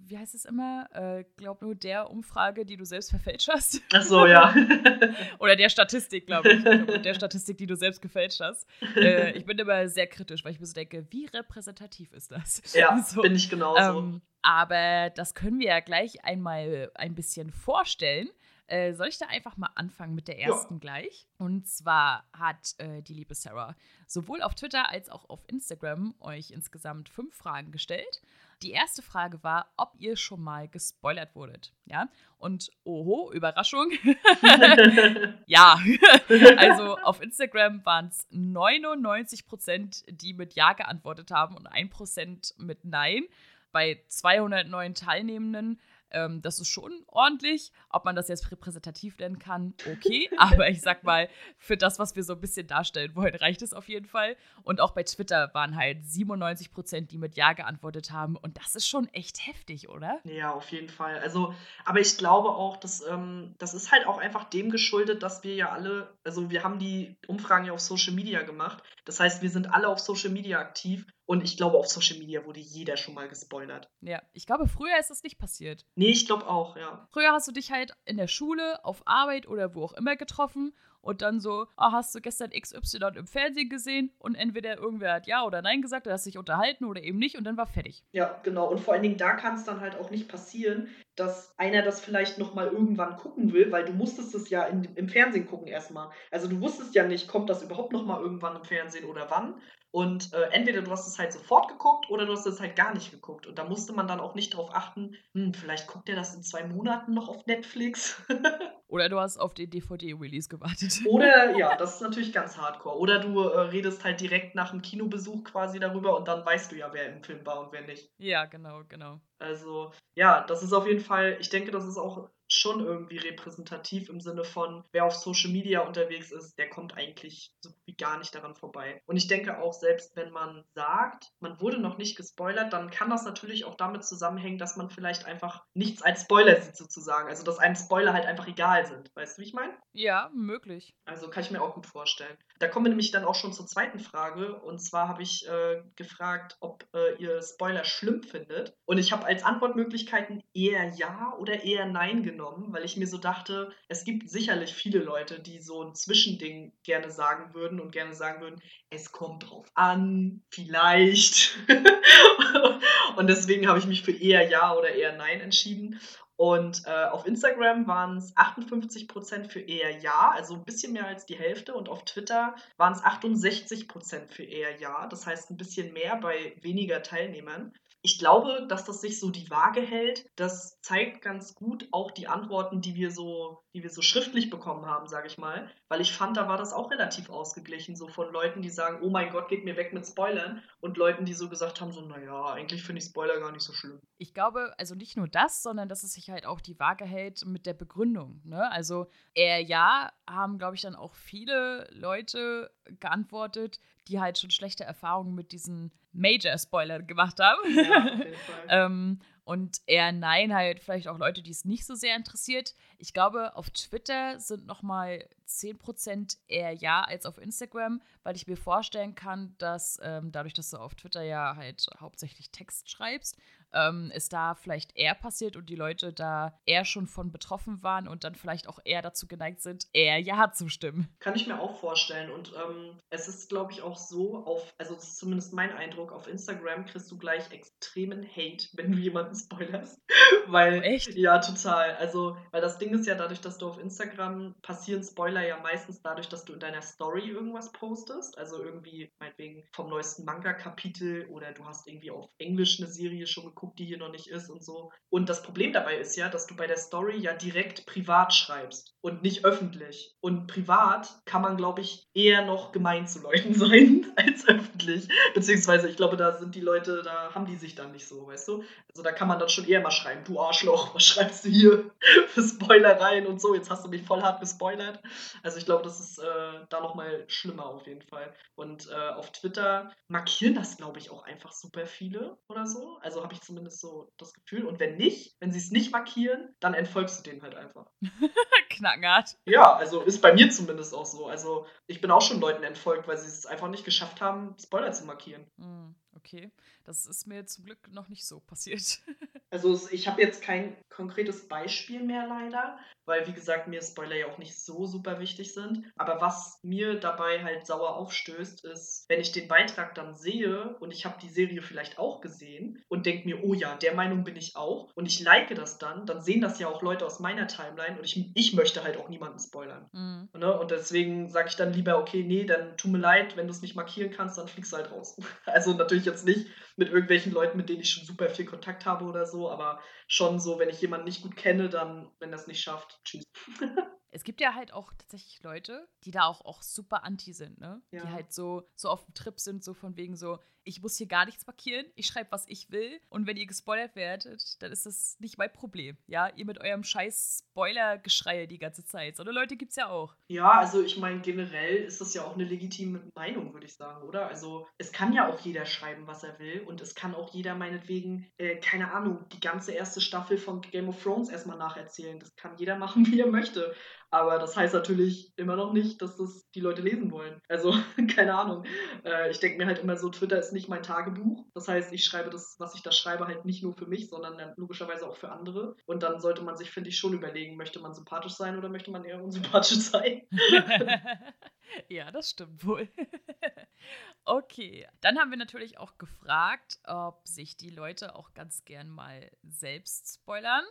wie heißt es immer? Äh, glaub nur der Umfrage, die du selbst verfälscht hast. Ach so, ja. Oder der Statistik, glaube ich. der Statistik, die du selbst gefälscht hast. Äh, ich bin immer sehr kritisch, weil ich mir so denke, wie repräsentativ ist das? Ja, so, bin ich genauso. Ähm, aber das können wir ja gleich einmal ein bisschen vorstellen. Äh, soll ich da einfach mal anfangen mit der ersten ja. gleich? Und zwar hat äh, die liebe Sarah sowohl auf Twitter als auch auf Instagram euch insgesamt fünf Fragen gestellt. Die erste Frage war, ob ihr schon mal gespoilert wurdet. Ja, und oho, Überraschung. ja, also auf Instagram waren es 99 Prozent, die mit Ja geantwortet haben und 1 Prozent mit Nein. Bei 209 Teilnehmenden ähm, das ist schon ordentlich. Ob man das jetzt repräsentativ nennen kann, okay. Aber ich sag mal, für das, was wir so ein bisschen darstellen wollen, reicht es auf jeden Fall. Und auch bei Twitter waren halt 97 Prozent, die mit Ja geantwortet haben. Und das ist schon echt heftig, oder? Ja, auf jeden Fall. Also, aber ich glaube auch, dass ähm, das ist halt auch einfach dem geschuldet, dass wir ja alle, also wir haben die Umfragen ja auf Social Media gemacht. Das heißt, wir sind alle auf Social Media aktiv und ich glaube, auf Social Media wurde jeder schon mal gespoilert. Ja, ich glaube, früher ist das nicht passiert. Nee, ich glaube auch, ja. Früher hast du dich halt in der Schule, auf Arbeit oder wo auch immer getroffen und dann so, ah, hast du gestern XY im Fernsehen gesehen und entweder irgendwer hat Ja oder Nein gesagt, oder hast dich unterhalten oder eben nicht und dann war fertig. Ja, genau. Und vor allen Dingen da kann es dann halt auch nicht passieren, dass einer das vielleicht nochmal irgendwann gucken will, weil du musstest es ja in, im Fernsehen gucken erstmal. Also du wusstest ja nicht, kommt das überhaupt nochmal irgendwann im Fernsehen oder wann. Und äh, entweder du hast es halt sofort geguckt oder du hast es halt gar nicht geguckt. Und da musste man dann auch nicht darauf achten, hm, vielleicht guckt er das in zwei Monaten noch auf Netflix. oder du hast auf den DVD-Release gewartet. Oder, ja, das ist natürlich ganz hardcore. Oder du äh, redest halt direkt nach dem Kinobesuch quasi darüber und dann weißt du ja, wer im Film war und wer nicht. Ja, genau, genau. Also, ja, das ist auf jeden Fall, ich denke, das ist auch schon irgendwie repräsentativ im Sinne von, wer auf Social Media unterwegs ist, der kommt eigentlich so wie gar nicht daran vorbei. Und ich denke auch, selbst wenn man sagt, man wurde noch nicht gespoilert, dann kann das natürlich auch damit zusammenhängen, dass man vielleicht einfach nichts als Spoiler sieht sozusagen. Also, dass einem Spoiler halt einfach egal sind. Weißt du, wie ich meine? Ja, möglich. Also kann ich mir auch gut vorstellen. Da kommen wir nämlich dann auch schon zur zweiten Frage. Und zwar habe ich äh, gefragt, ob äh, ihr Spoiler schlimm findet. Und ich habe als Antwortmöglichkeiten eher ja oder eher nein genommen, weil ich mir so dachte, es gibt sicherlich viele Leute, die so ein Zwischending gerne sagen würden und gerne sagen würden, es kommt drauf an, vielleicht. und deswegen habe ich mich für eher ja oder eher nein entschieden. Und äh, auf Instagram waren es 58% für eher ja, also ein bisschen mehr als die Hälfte. Und auf Twitter waren es 68% für eher ja. Das heißt ein bisschen mehr bei weniger Teilnehmern ich glaube, dass das sich so die Waage hält. Das zeigt ganz gut auch die Antworten, die wir so, die wir so schriftlich bekommen haben, sage ich mal. Weil ich fand, da war das auch relativ ausgeglichen, so von Leuten, die sagen, oh mein Gott, geht mir weg mit Spoilern, und Leuten, die so gesagt haben, so, naja, eigentlich finde ich Spoiler gar nicht so schlimm. Ich glaube, also nicht nur das, sondern dass es sich halt auch die Waage hält mit der Begründung. Ne? Also eher ja, haben, glaube ich, dann auch viele Leute geantwortet, die halt schon schlechte Erfahrungen mit diesen Major-Spoilern gemacht haben. Ja, ähm, und eher nein, halt vielleicht auch Leute, die es nicht so sehr interessiert. Ich glaube, auf Twitter sind noch mal 10% eher ja als auf Instagram, weil ich mir vorstellen kann, dass ähm, dadurch, dass du auf Twitter ja halt hauptsächlich Text schreibst, ähm, es da vielleicht eher passiert und die Leute da eher schon von betroffen waren und dann vielleicht auch eher dazu geneigt sind, eher Ja zu stimmen. Kann ich mir auch vorstellen. Und ähm, es ist, glaube ich, auch so, auf, also das ist zumindest mein Eindruck, auf Instagram kriegst du gleich extremen Hate, wenn du jemanden spoilerst. weil, oh, echt? Ja, total. Also, weil das Ding ist ja dadurch, dass du auf Instagram passieren Spoiler ja meistens dadurch, dass du in deiner Story irgendwas postest. Also irgendwie, meinetwegen vom neuesten Manga-Kapitel oder du hast irgendwie auf Englisch eine Serie schon geguckt guck, die hier noch nicht ist und so. Und das Problem dabei ist ja, dass du bei der Story ja direkt privat schreibst und nicht öffentlich. Und privat kann man, glaube ich, eher noch gemein zu Leuten sein als öffentlich. Beziehungsweise, ich glaube, da sind die Leute, da haben die sich dann nicht so, weißt du? Also da kann man dann schon eher mal schreiben, du Arschloch, was schreibst du hier für Spoilereien und so, jetzt hast du mich voll hart gespoilert. Also ich glaube, das ist äh, da nochmal schlimmer auf jeden Fall. Und äh, auf Twitter markieren das, glaube ich, auch einfach super viele oder so. Also habe ich zumindest so das Gefühl. Und wenn nicht, wenn sie es nicht markieren, dann entfolgst du denen halt einfach. Knackenhart. Ja, also ist bei mir zumindest auch so. Also ich bin auch schon Leuten entfolgt, weil sie es einfach nicht geschafft haben, Spoiler zu markieren. Mm, okay, das ist mir zum Glück noch nicht so passiert. also ich habe jetzt kein konkretes Beispiel mehr leider, weil wie gesagt mir Spoiler ja auch nicht so super wichtig sind. Aber was mir dabei halt sauer aufstößt, ist, wenn ich den Beitrag dann sehe und ich habe die Serie vielleicht auch gesehen und denke mir, oh ja, der Meinung bin ich auch und ich like das dann, dann sehen das ja auch Leute aus meiner Timeline und ich, ich möchte halt auch niemanden spoilern. Mhm. Ne? Und deswegen sage ich dann lieber, okay, nee, dann tu mir leid, wenn du es nicht markieren kannst, dann fliegst du halt raus. Also natürlich jetzt nicht mit irgendwelchen Leuten, mit denen ich schon super viel Kontakt habe oder so, aber schon so, wenn ich jemanden nicht gut kenne, dann, wenn das nicht schafft, tschüss. es gibt ja halt auch tatsächlich Leute, die da auch, auch super anti sind, ne? Ja. Die halt so, so auf dem Trip sind, so von wegen so, ich muss hier gar nichts markieren, ich schreibe, was ich will. Und wenn ihr gespoilert werdet, dann ist das nicht mein Problem. Ja, ihr mit eurem scheiß Spoiler-Geschreie die ganze Zeit. So eine Leute gibt es ja auch. Ja, also ich meine, generell ist das ja auch eine legitime Meinung, würde ich sagen, oder? Also es kann ja auch jeder schreiben, was er will. Und es kann auch jeder meinetwegen, äh, keine Ahnung, die ganze erste Staffel von Game of Thrones erstmal nacherzählen. Das kann jeder machen, wie er möchte. Aber das heißt natürlich immer noch nicht, dass das die Leute lesen wollen. Also, keine Ahnung. Äh, ich denke mir halt immer so, Twitter ist nicht mein Tagebuch. Das heißt, ich schreibe das, was ich da schreibe, halt nicht nur für mich, sondern dann logischerweise auch für andere. Und dann sollte man sich, finde ich, schon überlegen, möchte man sympathisch sein oder möchte man eher unsympathisch sein? ja, das stimmt wohl. okay, dann haben wir natürlich auch gefragt, ob sich die Leute auch ganz gern mal selbst spoilern.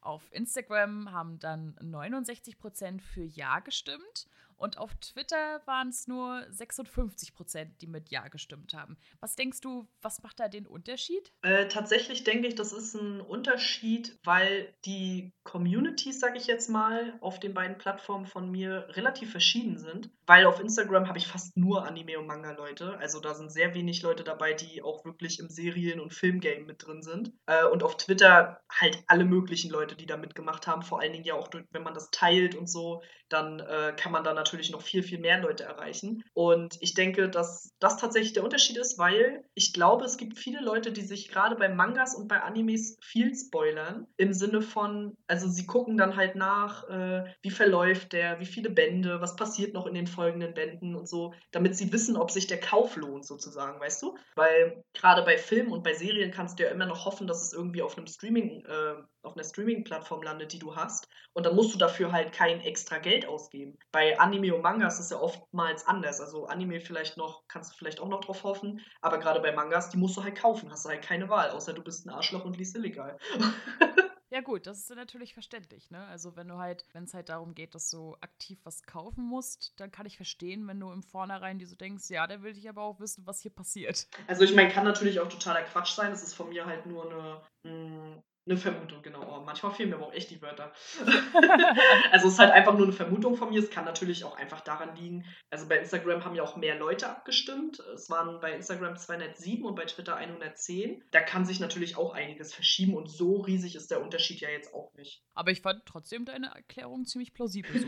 Auf Instagram haben dann 69% für Ja gestimmt und auf Twitter waren es nur 56 Prozent, die mit Ja gestimmt haben. Was denkst du, was macht da den Unterschied? Äh, tatsächlich denke ich, das ist ein Unterschied, weil die Communities, sage ich jetzt mal, auf den beiden Plattformen von mir relativ verschieden sind. Weil auf Instagram habe ich fast nur Anime- und Manga-Leute. Also da sind sehr wenig Leute dabei, die auch wirklich im Serien- und Filmgame mit drin sind. Äh, und auf Twitter halt alle möglichen Leute, die da mitgemacht haben. Vor allen Dingen ja auch, wenn man das teilt und so, dann äh, kann man da natürlich natürlich noch viel, viel mehr Leute erreichen. Und ich denke, dass das tatsächlich der Unterschied ist, weil ich glaube, es gibt viele Leute, die sich gerade bei Mangas und bei Animes viel spoilern. Im Sinne von, also sie gucken dann halt nach, äh, wie verläuft der, wie viele Bände, was passiert noch in den folgenden Bänden und so, damit sie wissen, ob sich der Kauf lohnt, sozusagen, weißt du? Weil gerade bei Filmen und bei Serien kannst du ja immer noch hoffen, dass es irgendwie auf einem Streaming, äh, auf einer Streaming-Plattform landet, die du hast. Und dann musst du dafür halt kein extra Geld ausgeben. Bei Anime und Mangas ist es ja oftmals anders. Also Anime vielleicht noch, kannst du vielleicht auch noch drauf hoffen, aber gerade bei Mangas, die musst du halt kaufen, hast du halt keine Wahl, außer du bist ein Arschloch und liest illegal. Ja, gut, das ist natürlich verständlich, ne? Also, wenn du halt, wenn es halt darum geht, dass du aktiv was kaufen musst, dann kann ich verstehen, wenn du im Vornherein dir so denkst, ja, der will dich aber auch wissen, was hier passiert. Also, ich meine, kann natürlich auch totaler Quatsch sein. Das ist von mir halt nur eine, hm, eine Vermutung, genau. Manchmal fehlen mir aber auch echt die Wörter. also es ist halt einfach nur eine Vermutung von mir. Es kann natürlich auch einfach daran liegen. Also bei Instagram haben ja auch mehr Leute abgestimmt. Es waren bei Instagram 207 und bei Twitter 110. Da kann sich natürlich auch einiges verschieben und so riesig ist der Unterschied ja jetzt auch nicht. Aber ich fand trotzdem deine Erklärung ziemlich plausibel.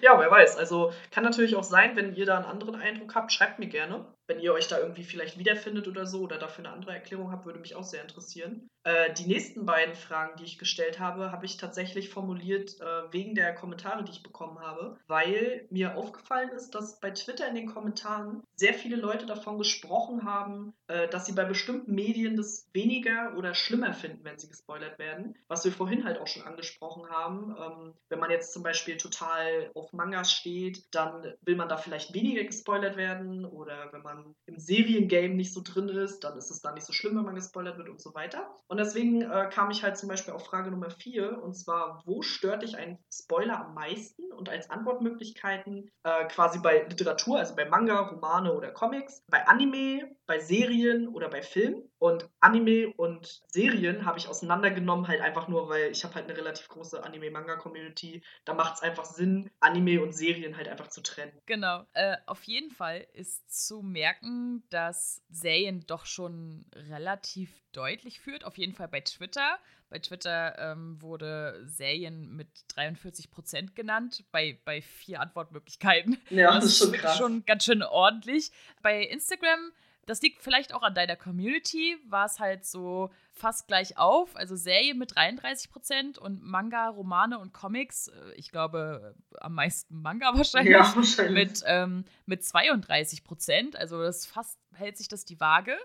Ja, wer weiß. Also kann natürlich auch sein, wenn ihr da einen anderen Eindruck habt, schreibt mir gerne. Wenn ihr euch da irgendwie vielleicht wiederfindet oder so oder dafür eine andere Erklärung habt, würde mich auch sehr interessieren. Äh, die nächsten beiden Fragen, die ich gestellt habe, habe ich tatsächlich formuliert äh, wegen der Kommentare, die ich bekommen habe, weil mir aufgefallen ist, dass bei Twitter in den Kommentaren sehr viele Leute davon gesprochen haben, äh, dass sie bei bestimmten Medien das weniger oder schlimmer finden, wenn sie gespoilert werden. Was wir vorhin halt auch schon angesprochen haben. Ähm, wenn man jetzt zum Beispiel total auf Mangas steht, dann will man da vielleicht weniger gespoilert werden oder wenn man im Seriengame nicht so drin ist, dann ist es da nicht so schlimm, wenn man gespoilert wird und so weiter. Und deswegen äh, kam ich halt zum Beispiel auf Frage Nummer 4 und zwar, wo stört dich ein Spoiler am meisten? Und als Antwortmöglichkeiten äh, quasi bei Literatur, also bei Manga, Romane oder Comics, bei Anime, bei Serien oder bei Filmen. Und Anime und Serien habe ich auseinandergenommen, halt einfach nur, weil ich habe halt eine relativ große Anime-Manga-Community. Da macht es einfach Sinn, Anime und Serien halt einfach zu trennen. Genau. Äh, auf jeden Fall ist zu merken, dass Serien doch schon relativ deutlich führt. Auf jeden Fall bei Twitter. Bei Twitter ähm, wurde Serien mit 43 Prozent genannt, bei, bei vier Antwortmöglichkeiten. Ja, das, das ist schon krass. Schon ganz schön ordentlich. Bei Instagram das liegt vielleicht auch an deiner Community, war es halt so fast gleich auf. Also Serien mit 33 Prozent und Manga, Romane und Comics, äh, ich glaube am meisten Manga wahrscheinlich, ja, wahrscheinlich. Mit, ähm, mit 32 Prozent. Also das fast hält sich das die Waage.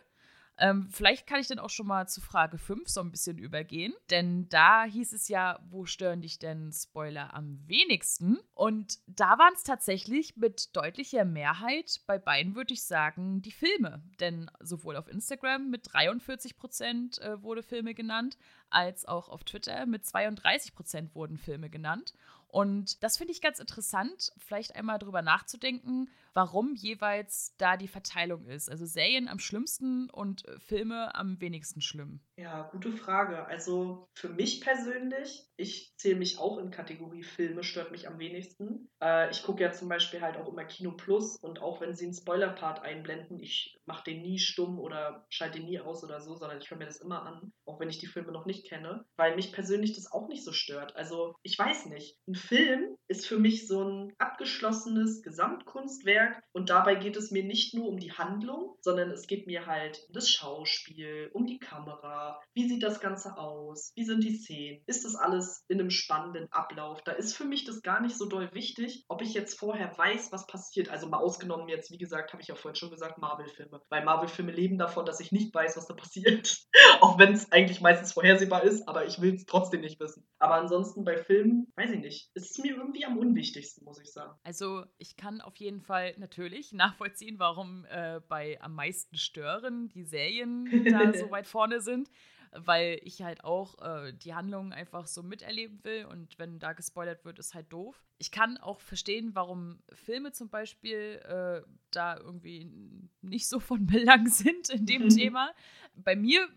Ähm, vielleicht kann ich dann auch schon mal zu Frage 5 so ein bisschen übergehen. Denn da hieß es ja, wo stören dich denn Spoiler am wenigsten? Und da waren es tatsächlich mit deutlicher Mehrheit bei beiden, würde ich sagen, die Filme. Denn sowohl auf Instagram mit 43 Prozent äh, wurde Filme genannt, als auch auf Twitter mit 32 Prozent wurden Filme genannt. Und das finde ich ganz interessant, vielleicht einmal drüber nachzudenken, warum jeweils da die Verteilung ist. Also Serien am schlimmsten und äh, Filme am wenigsten schlimm. Ja, gute Frage. Also für mich persönlich, ich zähle mich auch in Kategorie Filme, stört mich am wenigsten. Äh, ich gucke ja zum Beispiel halt auch immer Kino Plus und auch wenn sie einen Spoiler-Part einblenden, ich mache den nie stumm oder schalte den nie aus oder so, sondern ich höre mir das immer an, auch wenn ich die Filme noch nicht kenne, weil mich persönlich das auch nicht so stört. Also ich weiß nicht. Ein Film ist für mich so ein abgeschlossenes Gesamtkunstwerk und dabei geht es mir nicht nur um die Handlung, sondern es geht mir halt um das Schauspiel, um die Kamera wie sieht das Ganze aus? Wie sind die Szenen? Ist das alles in einem spannenden Ablauf? Da ist für mich das gar nicht so doll wichtig, ob ich jetzt vorher weiß, was passiert. Also mal ausgenommen jetzt, wie gesagt, habe ich ja vorhin schon gesagt, Marvel-Filme. Weil Marvel-Filme leben davon, dass ich nicht weiß, was da passiert. Auch wenn es eigentlich meistens vorhersehbar ist, aber ich will es trotzdem nicht wissen. Aber ansonsten bei Filmen, weiß ich nicht, ist es mir irgendwie am unwichtigsten, muss ich sagen. Also ich kann auf jeden Fall natürlich nachvollziehen, warum äh, bei am meisten stören die Serien da so weit vorne sind weil ich halt auch äh, die Handlung einfach so miterleben will und wenn da gespoilert wird, ist halt doof. Ich kann auch verstehen, warum Filme zum Beispiel äh, da irgendwie nicht so von Belang sind in dem mhm. Thema. Bei mir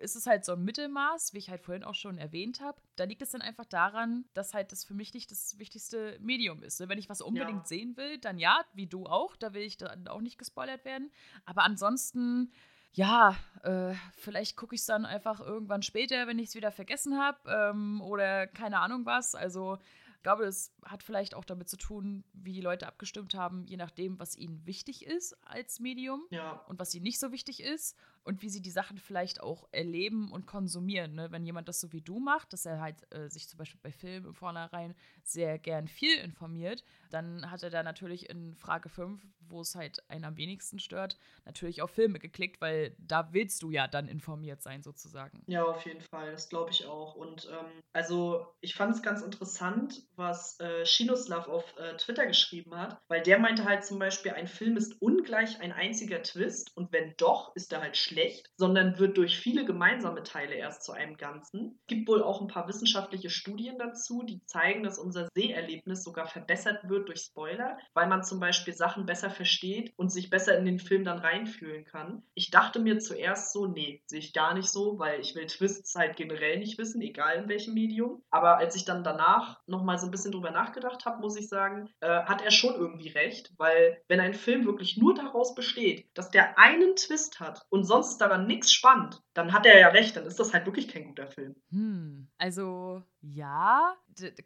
ist es halt so ein Mittelmaß, wie ich halt vorhin auch schon erwähnt habe. Da liegt es dann einfach daran, dass halt das für mich nicht das wichtigste Medium ist. Ne? Wenn ich was unbedingt ja. sehen will, dann ja, wie du auch, da will ich dann auch nicht gespoilert werden. Aber ansonsten ja, äh, vielleicht gucke ich es dann einfach irgendwann später, wenn ich es wieder vergessen habe ähm, oder keine Ahnung was. Also ich glaube, es hat vielleicht auch damit zu tun, wie die Leute abgestimmt haben, je nachdem, was ihnen wichtig ist als Medium ja. und was ihnen nicht so wichtig ist und wie sie die Sachen vielleicht auch erleben und konsumieren. Ne? Wenn jemand das so wie du macht, dass er halt äh, sich zum Beispiel bei Filmen im Vornherein sehr gern viel informiert, dann hat er da natürlich in Frage 5, wo es halt einen am wenigsten stört, natürlich auf Filme geklickt, weil da willst du ja dann informiert sein sozusagen. Ja, auf jeden Fall, das glaube ich auch. Und ähm, also ich fand es ganz interessant, was äh, Shinoslav auf äh, Twitter geschrieben hat, weil der meinte halt zum Beispiel, ein Film ist ungleich ein einziger Twist und wenn doch, ist er halt schlecht schlecht, sondern wird durch viele gemeinsame Teile erst zu einem Ganzen. Es gibt wohl auch ein paar wissenschaftliche Studien dazu, die zeigen, dass unser Seherlebnis sogar verbessert wird durch Spoiler, weil man zum Beispiel Sachen besser versteht und sich besser in den Film dann reinfühlen kann. Ich dachte mir zuerst so, nee, sehe ich gar nicht so, weil ich will Twists halt generell nicht wissen, egal in welchem Medium. Aber als ich dann danach nochmal so ein bisschen drüber nachgedacht habe, muss ich sagen, äh, hat er schon irgendwie recht, weil wenn ein Film wirklich nur daraus besteht, dass der einen Twist hat und sonst ist daran nichts spannend, dann hat er ja recht, dann ist das halt wirklich kein guter Film. Hm, also ja,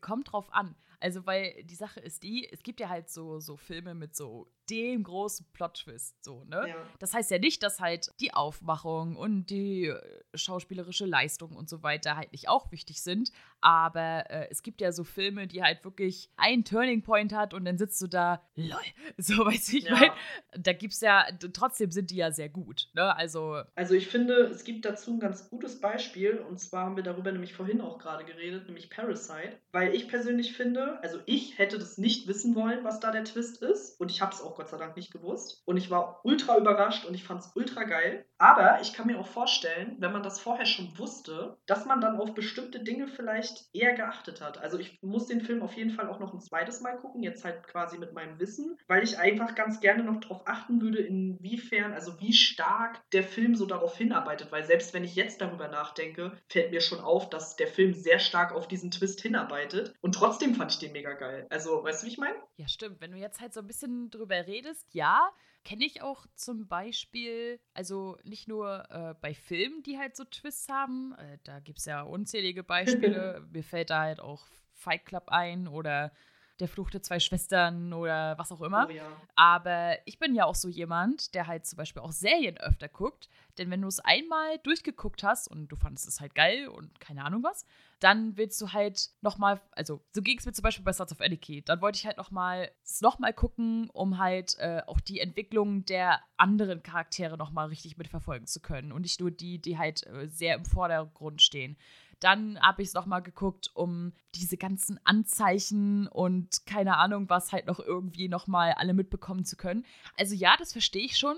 kommt drauf an. Also, weil die Sache ist die, es gibt ja halt so, so Filme mit so dem großen Plot-Twist, so, ne? Ja. Das heißt ja nicht, dass halt die Aufmachung und die äh, schauspielerische Leistung und so weiter halt nicht auch wichtig sind, aber äh, es gibt ja so Filme, die halt wirklich einen Turning Point hat und dann sitzt du da, lol, so weiß ich, ja. mein, da gibt's ja, trotzdem sind die ja sehr gut, ne? Also. Also ich finde, es gibt dazu ein ganz gutes Beispiel und zwar haben wir darüber nämlich vorhin auch gerade geredet, nämlich Parasite, weil ich persönlich finde, also ich hätte das nicht wissen wollen, was da der Twist ist. Und ich habe es auch Gott sei Dank nicht gewusst. Und ich war ultra überrascht und ich fand es ultra geil, aber ich kann mir auch vorstellen, wenn man das vorher schon wusste, dass man dann auf bestimmte Dinge vielleicht eher geachtet hat. Also ich muss den Film auf jeden Fall auch noch ein zweites Mal gucken, jetzt halt quasi mit meinem Wissen, weil ich einfach ganz gerne noch darauf achten würde, inwiefern, also wie stark der Film so darauf hinarbeitet, weil selbst wenn ich jetzt darüber nachdenke, fällt mir schon auf, dass der Film sehr stark auf diesen Twist hinarbeitet und trotzdem fand ich den mega geil. Also, weißt du, wie ich meine? Ja, stimmt. Wenn du jetzt halt so ein bisschen drüber redest, ja, Kenne ich auch zum Beispiel, also nicht nur äh, bei Filmen, die halt so Twists haben, äh, da gibt es ja unzählige Beispiele. Mir fällt da halt auch Fight Club ein oder der Fluch der zwei Schwestern oder was auch immer. Oh, ja. Aber ich bin ja auch so jemand, der halt zum Beispiel auch Serien öfter guckt. Denn wenn du es einmal durchgeguckt hast und du fandest es halt geil und keine Ahnung was, dann willst du halt nochmal, also so ging es mir zum Beispiel bei Sons of Anarchy. Dann wollte ich halt nochmal es nochmal gucken, um halt äh, auch die Entwicklung der anderen Charaktere nochmal richtig mitverfolgen zu können. Und nicht nur die, die halt äh, sehr im Vordergrund stehen. Dann habe ich es nochmal geguckt, um diese ganzen Anzeichen und keine Ahnung was halt noch irgendwie nochmal alle mitbekommen zu können. Also ja, das verstehe ich schon.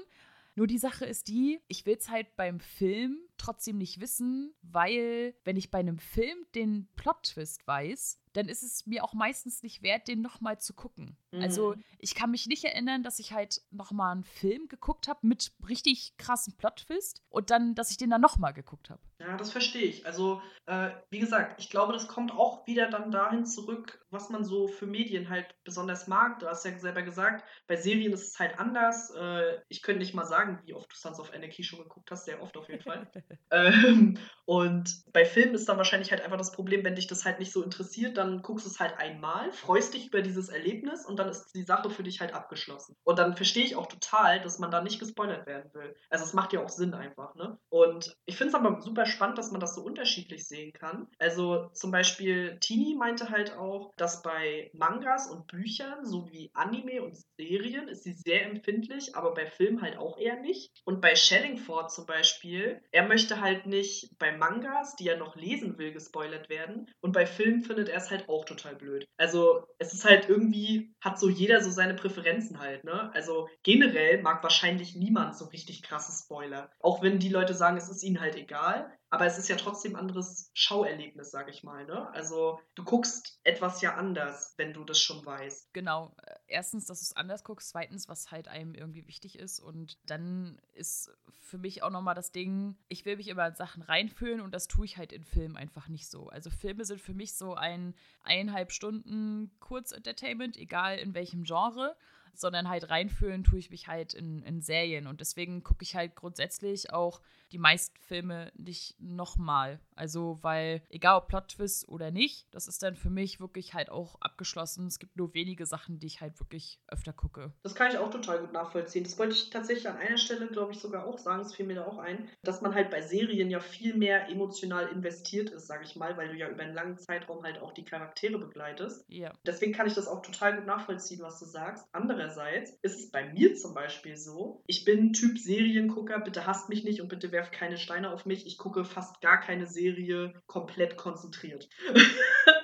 Nur die Sache ist die, ich will es halt beim Film trotzdem nicht wissen, weil wenn ich bei einem Film den Plot-Twist weiß, dann ist es mir auch meistens nicht wert, den nochmal zu gucken. Also, mhm. Also ich kann mich nicht erinnern, dass ich halt nochmal einen Film geguckt habe mit richtig krassen Plot-Twist und dann, dass ich den dann nochmal geguckt habe. Ja, das verstehe ich. Also, äh, wie gesagt, ich glaube, das kommt auch wieder dann dahin zurück, was man so für Medien halt besonders mag. Du hast ja selber gesagt, bei Serien ist es halt anders. Äh, ich könnte nicht mal sagen, wie oft du Sons of Anarchy schon geguckt hast, sehr oft auf jeden Fall. ähm, und bei Filmen ist dann wahrscheinlich halt einfach das Problem, wenn dich das halt nicht so interessiert, dann guckst du es halt einmal, freust dich über dieses Erlebnis und dann ist die Sache für dich halt abgeschlossen. Und dann verstehe ich auch total, dass man da nicht gespoilert werden will. Also es macht ja auch Sinn einfach, ne? Und ich finde es aber super spannend, dass man das so unterschiedlich sehen kann. Also zum Beispiel Tini meinte halt auch, dass bei Mangas und Büchern sowie Anime und Serien ist sie sehr empfindlich, aber bei Filmen halt auch eher nicht. Und bei Shellingford zum Beispiel, er möchte halt nicht bei Mangas, die er noch lesen will, gespoilert werden. Und bei Filmen findet er es halt auch total blöd. Also es ist halt irgendwie, hat so jeder so seine Präferenzen halt, ne? Also generell mag wahrscheinlich niemand so richtig krasse Spoiler. Auch wenn die Leute sagen, es ist ihnen halt egal. Aber es ist ja trotzdem ein anderes Schauerlebnis, sag ich mal. Ne? Also du guckst etwas ja anders, wenn du das schon weißt. Genau. Erstens, dass du es anders guckst. Zweitens, was halt einem irgendwie wichtig ist. Und dann ist für mich auch nochmal das Ding, ich will mich immer in Sachen reinfühlen und das tue ich halt in Filmen einfach nicht so. Also Filme sind für mich so ein eineinhalb Stunden Kurzentertainment, egal in welchem Genre sondern halt reinfühlen tue ich mich halt in, in Serien. Und deswegen gucke ich halt grundsätzlich auch die meisten Filme nicht nochmal. Also, weil, egal ob Plot-Twist oder nicht, das ist dann für mich wirklich halt auch abgeschlossen. Es gibt nur wenige Sachen, die ich halt wirklich öfter gucke. Das kann ich auch total gut nachvollziehen. Das wollte ich tatsächlich an einer Stelle, glaube ich, sogar auch sagen. Es fiel mir da auch ein, dass man halt bei Serien ja viel mehr emotional investiert ist, sage ich mal, weil du ja über einen langen Zeitraum halt auch die Charaktere begleitest. Ja. Deswegen kann ich das auch total gut nachvollziehen, was du sagst. Andererseits ist es bei mir zum Beispiel so, ich bin Typ Seriengucker, bitte hasst mich nicht und bitte werft keine Steine auf mich. Ich gucke fast gar keine Serie komplett konzentriert.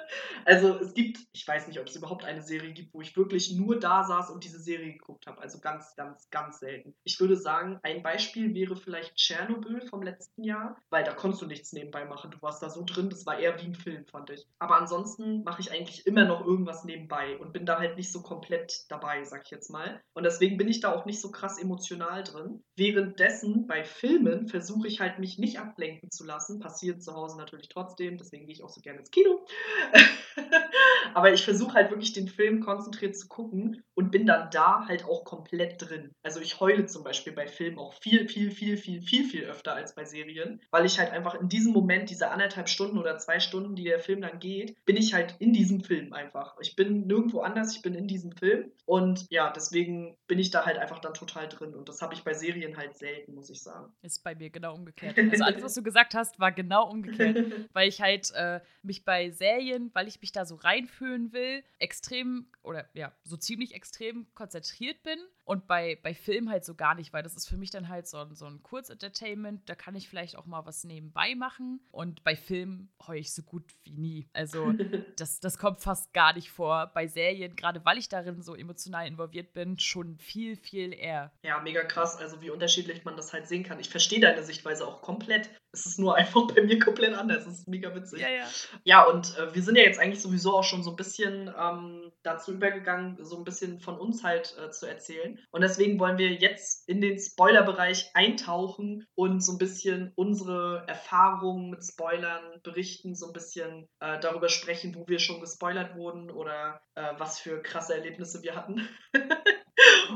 also es gibt, ich weiß nicht, ob es überhaupt eine Serie gibt, wo ich wirklich nur da saß und diese Serie geguckt habe. Also ganz, ganz, ganz selten. Ich würde sagen, ein Beispiel wäre vielleicht Tschernobyl vom letzten Jahr, weil da konntest du nichts nebenbei machen. Du warst da so drin, das war eher wie ein Film, fand ich. Aber ansonsten mache ich eigentlich immer noch irgendwas nebenbei und bin da halt nicht so komplett dabei, sag ich jetzt mal. Und deswegen bin ich da auch nicht so krass emotional drin. Währenddessen bei Filmen versuche ich halt mich nicht ablenken zu lassen. Passiert zu Hause natürlich trotzdem, deswegen gehe ich auch so gerne ins Kino. Aber ich versuche halt wirklich den Film konzentriert zu gucken und bin dann da halt auch komplett drin. Also ich heule zum Beispiel bei Filmen auch viel, viel, viel, viel, viel, viel öfter als bei Serien, weil ich halt einfach in diesem Moment, diese anderthalb Stunden oder zwei Stunden, die der Film dann geht, bin ich halt in diesem Film einfach. Ich bin nirgendwo anders, ich bin in diesem Film und ja, deswegen bin ich da halt einfach dann total drin und das habe ich bei Serien halt selten, muss ich sagen. Ist bei mir genau umgekehrt. Also alles, was du gesagt hast, war genau umgekehrt, weil ich halt äh, mich bei Serien, weil ich mich da so reinfühlen will, extrem oder ja, so ziemlich extrem konzentriert bin und bei, bei Film halt so gar nicht, weil das ist für mich dann halt so ein, so ein Kurzentertainment. Da kann ich vielleicht auch mal was nebenbei machen. Und bei Film heue ich so gut wie nie. Also das, das kommt fast gar nicht vor. Bei Serien, gerade weil ich darin so emotional involviert bin, schon viel, viel eher. Ja, mega krass. Also wie unterschiedlich man das halt sehen kann. Ich verstehe deine Sichtweise auch komplett. Es ist nur einfach bei mir komplett anders. Das ist mega witzig. Ja, ja. Ja, und äh, wir sind ja jetzt eigentlich sowieso auch schon so ein bisschen ähm, dazu übergegangen, so ein bisschen von uns halt äh, zu erzählen. Und deswegen wollen wir jetzt in den Spoilerbereich eintauchen und so ein bisschen unsere Erfahrungen mit Spoilern berichten, so ein bisschen äh, darüber sprechen, wo wir schon gespoilert wurden oder äh, was für krasse Erlebnisse wir hatten.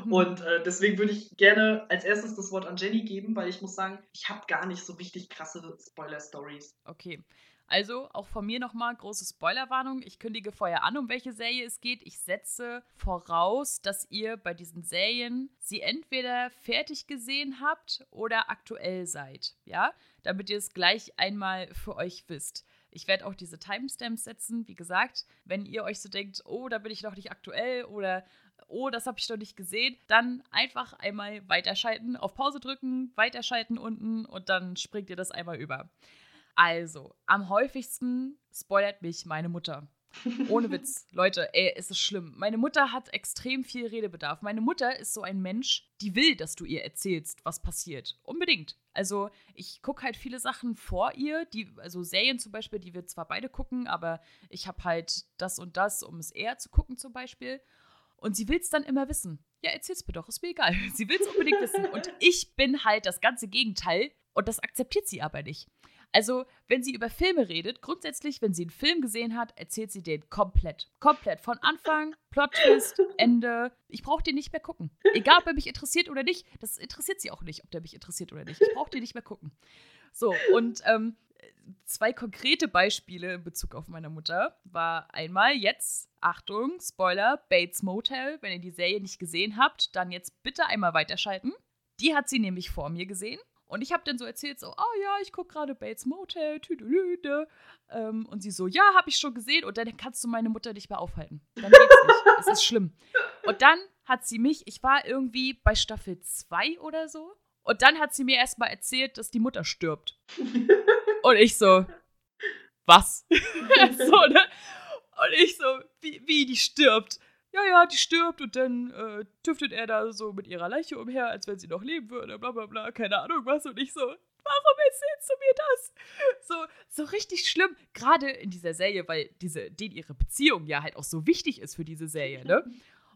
Mhm. Und äh, deswegen würde ich gerne als erstes das Wort an Jenny geben, weil ich muss sagen, ich habe gar nicht so richtig krasse Spoiler-Stories. Okay. Also auch von mir nochmal große Spoilerwarnung. Ich kündige vorher an, um welche Serie es geht. Ich setze voraus, dass ihr bei diesen Serien sie entweder fertig gesehen habt oder aktuell seid. Ja, damit ihr es gleich einmal für euch wisst. Ich werde auch diese Timestamps setzen. Wie gesagt, wenn ihr euch so denkt, oh, da bin ich noch nicht aktuell oder oh, das habe ich doch nicht gesehen, dann einfach einmal weiterschalten, auf Pause drücken, weiterschalten unten und dann springt ihr das einmal über. Also, am häufigsten spoilert mich meine Mutter. Ohne Witz. Leute, ey, es ist schlimm. Meine Mutter hat extrem viel Redebedarf. Meine Mutter ist so ein Mensch, die will, dass du ihr erzählst, was passiert. Unbedingt. Also, ich gucke halt viele Sachen vor ihr, die, also Serien zum Beispiel, die wir zwar beide gucken, aber ich habe halt das und das, um es eher zu gucken zum Beispiel. Und sie will es dann immer wissen. Ja, erzähl's mir doch, ist mir egal. Sie will es unbedingt wissen. Und ich bin halt das ganze Gegenteil und das akzeptiert sie aber nicht. Also, wenn sie über Filme redet, grundsätzlich, wenn sie einen Film gesehen hat, erzählt sie den komplett. Komplett. Von Anfang, Plot-Twist, Ende. Ich brauche den nicht mehr gucken. Egal, ob er mich interessiert oder nicht. Das interessiert sie auch nicht, ob der mich interessiert oder nicht. Ich brauche den nicht mehr gucken. So, und ähm, zwei konkrete Beispiele in Bezug auf meine Mutter war einmal jetzt, Achtung, Spoiler, Bates Motel. Wenn ihr die Serie nicht gesehen habt, dann jetzt bitte einmal weiterschalten. Die hat sie nämlich vor mir gesehen und ich habe dann so erzählt, so, oh ja, ich gucke gerade Bates Motel, tüdelüde. Ähm, und sie so, ja, habe ich schon gesehen. Und dann kannst du meine Mutter nicht mehr aufhalten. Dann geht's nicht. es ist schlimm. Und dann hat sie mich, ich war irgendwie bei Staffel 2 oder so. Und dann hat sie mir erstmal erzählt, dass die Mutter stirbt. und ich so, was? so, ne? Und ich so, wie, wie die stirbt? Ja, ja, die stirbt und dann äh, tüftet er da so mit ihrer Leiche umher, als wenn sie noch leben würde, bla bla bla, keine Ahnung was. Und ich so, warum erzählst du mir das? So, so richtig schlimm, gerade in dieser Serie, weil diese, denen ihre Beziehung ja halt auch so wichtig ist für diese Serie, ne?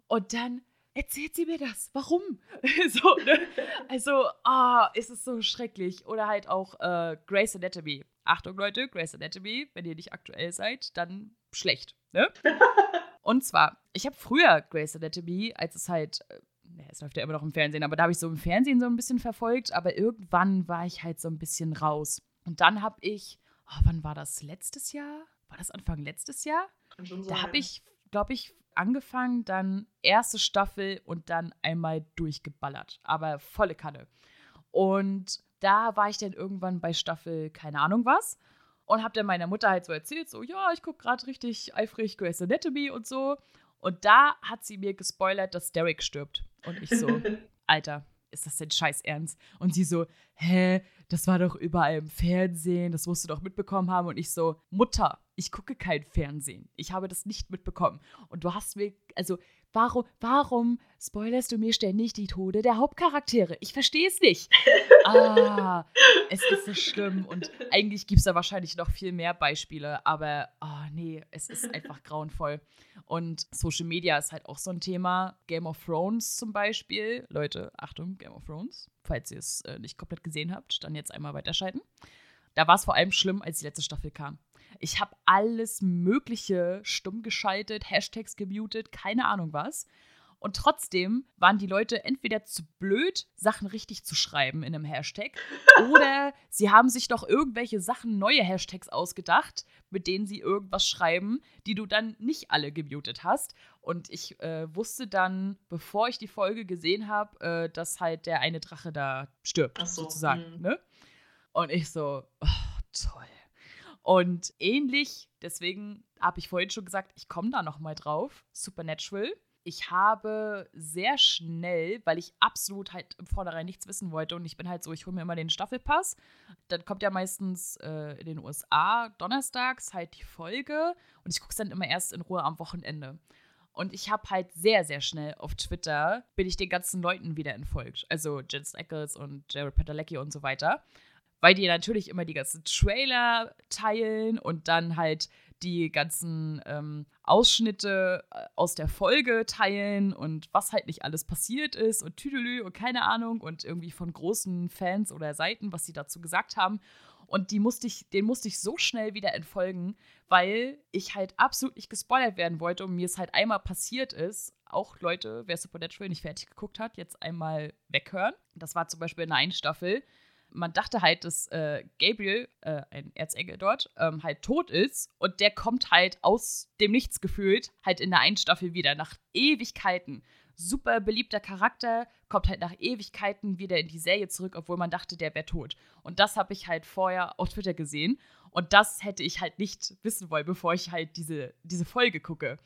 Und dann erzählt sie mir das. Warum? so, ne? Also, ah, oh, ist es so schrecklich. Oder halt auch äh, Grey's Anatomy. Achtung, Leute, Grey's Anatomy, wenn ihr nicht aktuell seid, dann schlecht, ne? Und zwar, ich habe früher Grey's Anatomy, als es halt, äh, es läuft ja immer noch im Fernsehen, aber da habe ich so im Fernsehen so ein bisschen verfolgt, aber irgendwann war ich halt so ein bisschen raus. Und dann habe ich, oh, wann war das? Letztes Jahr? War das Anfang letztes Jahr? Da habe ich, glaube ich, angefangen, dann erste Staffel und dann einmal durchgeballert. Aber volle Kanne. Und da war ich dann irgendwann bei Staffel, keine Ahnung was und habe dann meiner Mutter halt so erzählt, so, ja, ich gucke gerade richtig eifrig Grey's Anatomy und so. Und da hat sie mir gespoilert, dass Derek stirbt. Und ich so, Alter, ist das denn scheiß ernst? Und sie so, hä, das war doch überall im Fernsehen, das musst du doch mitbekommen haben. Und ich so, Mutter, ich gucke kein Fernsehen. Ich habe das nicht mitbekommen. Und du hast mir, also Warum, warum spoilerst du mir ständig die Tode der Hauptcharaktere? Ich verstehe es nicht. ah, es ist so schlimm. Und eigentlich gibt es da wahrscheinlich noch viel mehr Beispiele. Aber, oh nee, es ist einfach grauenvoll. Und Social Media ist halt auch so ein Thema. Game of Thrones zum Beispiel. Leute, Achtung, Game of Thrones. Falls ihr es äh, nicht komplett gesehen habt, dann jetzt einmal weiterschalten. Da war es vor allem schlimm, als die letzte Staffel kam. Ich habe alles Mögliche stumm geschaltet, Hashtags gemutet, keine Ahnung was. Und trotzdem waren die Leute entweder zu blöd, Sachen richtig zu schreiben in einem Hashtag, oder sie haben sich doch irgendwelche Sachen, neue Hashtags ausgedacht, mit denen sie irgendwas schreiben, die du dann nicht alle gemutet hast. Und ich äh, wusste dann, bevor ich die Folge gesehen habe, äh, dass halt der eine Drache da stirbt, so, sozusagen. Mhm. Ne? Und ich so, oh, toll. Und ähnlich, deswegen habe ich vorhin schon gesagt, ich komme da nochmal drauf, Supernatural. Ich habe sehr schnell, weil ich absolut halt im Vornherein nichts wissen wollte und ich bin halt so, ich hole mir immer den Staffelpass. Dann kommt ja meistens äh, in den USA donnerstags halt die Folge und ich gucke es dann immer erst in Ruhe am Wochenende. Und ich habe halt sehr, sehr schnell auf Twitter, bin ich den ganzen Leuten wieder entfolgt. Also Jens Eccles und Jared Padalecki und so weiter weil die natürlich immer die ganzen Trailer teilen und dann halt die ganzen ähm, Ausschnitte äh, aus der Folge teilen und was halt nicht alles passiert ist und Tüdelü und keine Ahnung und irgendwie von großen Fans oder Seiten, was sie dazu gesagt haben. Und die musste ich, den musste ich so schnell wieder entfolgen, weil ich halt absolut nicht gespoilert werden wollte und mir es halt einmal passiert ist. Auch Leute, wer Supernatural nicht fertig geguckt hat, jetzt einmal weghören. Das war zum Beispiel in der einen Staffel man dachte halt, dass äh, Gabriel, äh, ein Erzengel dort, ähm, halt tot ist und der kommt halt aus dem Nichts gefühlt halt in der einen Staffel wieder, nach Ewigkeiten. Super beliebter Charakter, kommt halt nach Ewigkeiten wieder in die Serie zurück, obwohl man dachte, der wäre tot. Und das habe ich halt vorher auf Twitter gesehen. Und das hätte ich halt nicht wissen wollen, bevor ich halt diese, diese Folge gucke.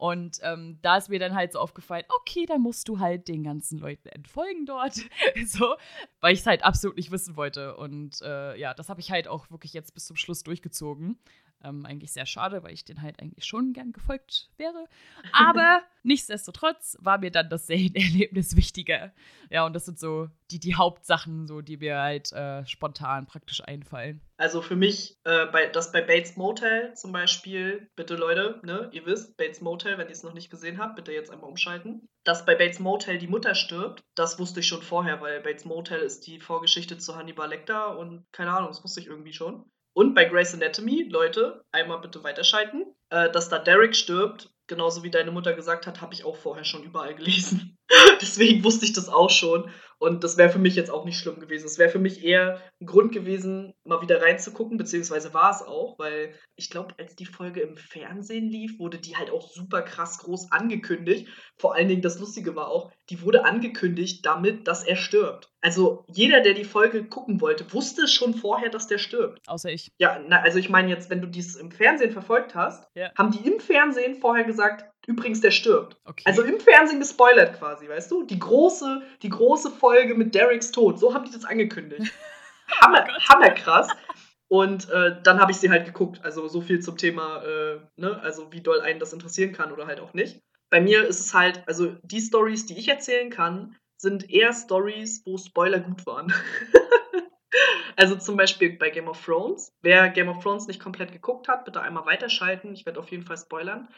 Und ähm, da ist mir dann halt so aufgefallen, okay, dann musst du halt den ganzen Leuten entfolgen dort. so, weil ich es halt absolut nicht wissen wollte. Und äh, ja, das habe ich halt auch wirklich jetzt bis zum Schluss durchgezogen. Ähm, eigentlich sehr schade, weil ich den halt eigentlich schon gern gefolgt wäre. Aber nichtsdestotrotz war mir dann das Erlebnis wichtiger. Ja, und das sind so die, die Hauptsachen, so, die mir halt äh, spontan praktisch einfallen. Also für mich, äh, bei, das bei Bates Motel zum Beispiel, bitte Leute, ne, ihr wisst, Bates Motel, wenn ihr es noch nicht gesehen habt, bitte jetzt einmal umschalten. Dass bei Bates Motel die Mutter stirbt, das wusste ich schon vorher, weil Bates Motel ist die Vorgeschichte zu Hannibal Lecter und keine Ahnung, das wusste ich irgendwie schon. Und bei Grey's Anatomy, Leute, einmal bitte weiterschalten, äh, dass da Derek stirbt, genauso wie deine Mutter gesagt hat, habe ich auch vorher schon überall gelesen. Deswegen wusste ich das auch schon. Und das wäre für mich jetzt auch nicht schlimm gewesen. Es wäre für mich eher ein Grund gewesen, mal wieder reinzugucken, beziehungsweise war es auch, weil ich glaube, als die Folge im Fernsehen lief, wurde die halt auch super krass groß angekündigt. Vor allen Dingen, das Lustige war auch, die wurde angekündigt damit, dass er stirbt. Also jeder, der die Folge gucken wollte, wusste schon vorher, dass der stirbt. Außer ich. Ja, na, also ich meine jetzt, wenn du dies im Fernsehen verfolgt hast, ja. haben die im Fernsehen vorher gesagt, Übrigens, der stirbt. Okay. Also im Fernsehen gespoilert quasi, weißt du? Die große, die große Folge mit Dereks Tod. So haben die das angekündigt. Hammer, oh hammerkrass. Und äh, dann habe ich sie halt geguckt. Also so viel zum Thema, äh, ne? Also wie doll einen das interessieren kann oder halt auch nicht. Bei mir ist es halt, also die Stories, die ich erzählen kann, sind eher Stories, wo Spoiler gut waren. also zum Beispiel bei Game of Thrones. Wer Game of Thrones nicht komplett geguckt hat, bitte einmal weiterschalten. Ich werde auf jeden Fall spoilern.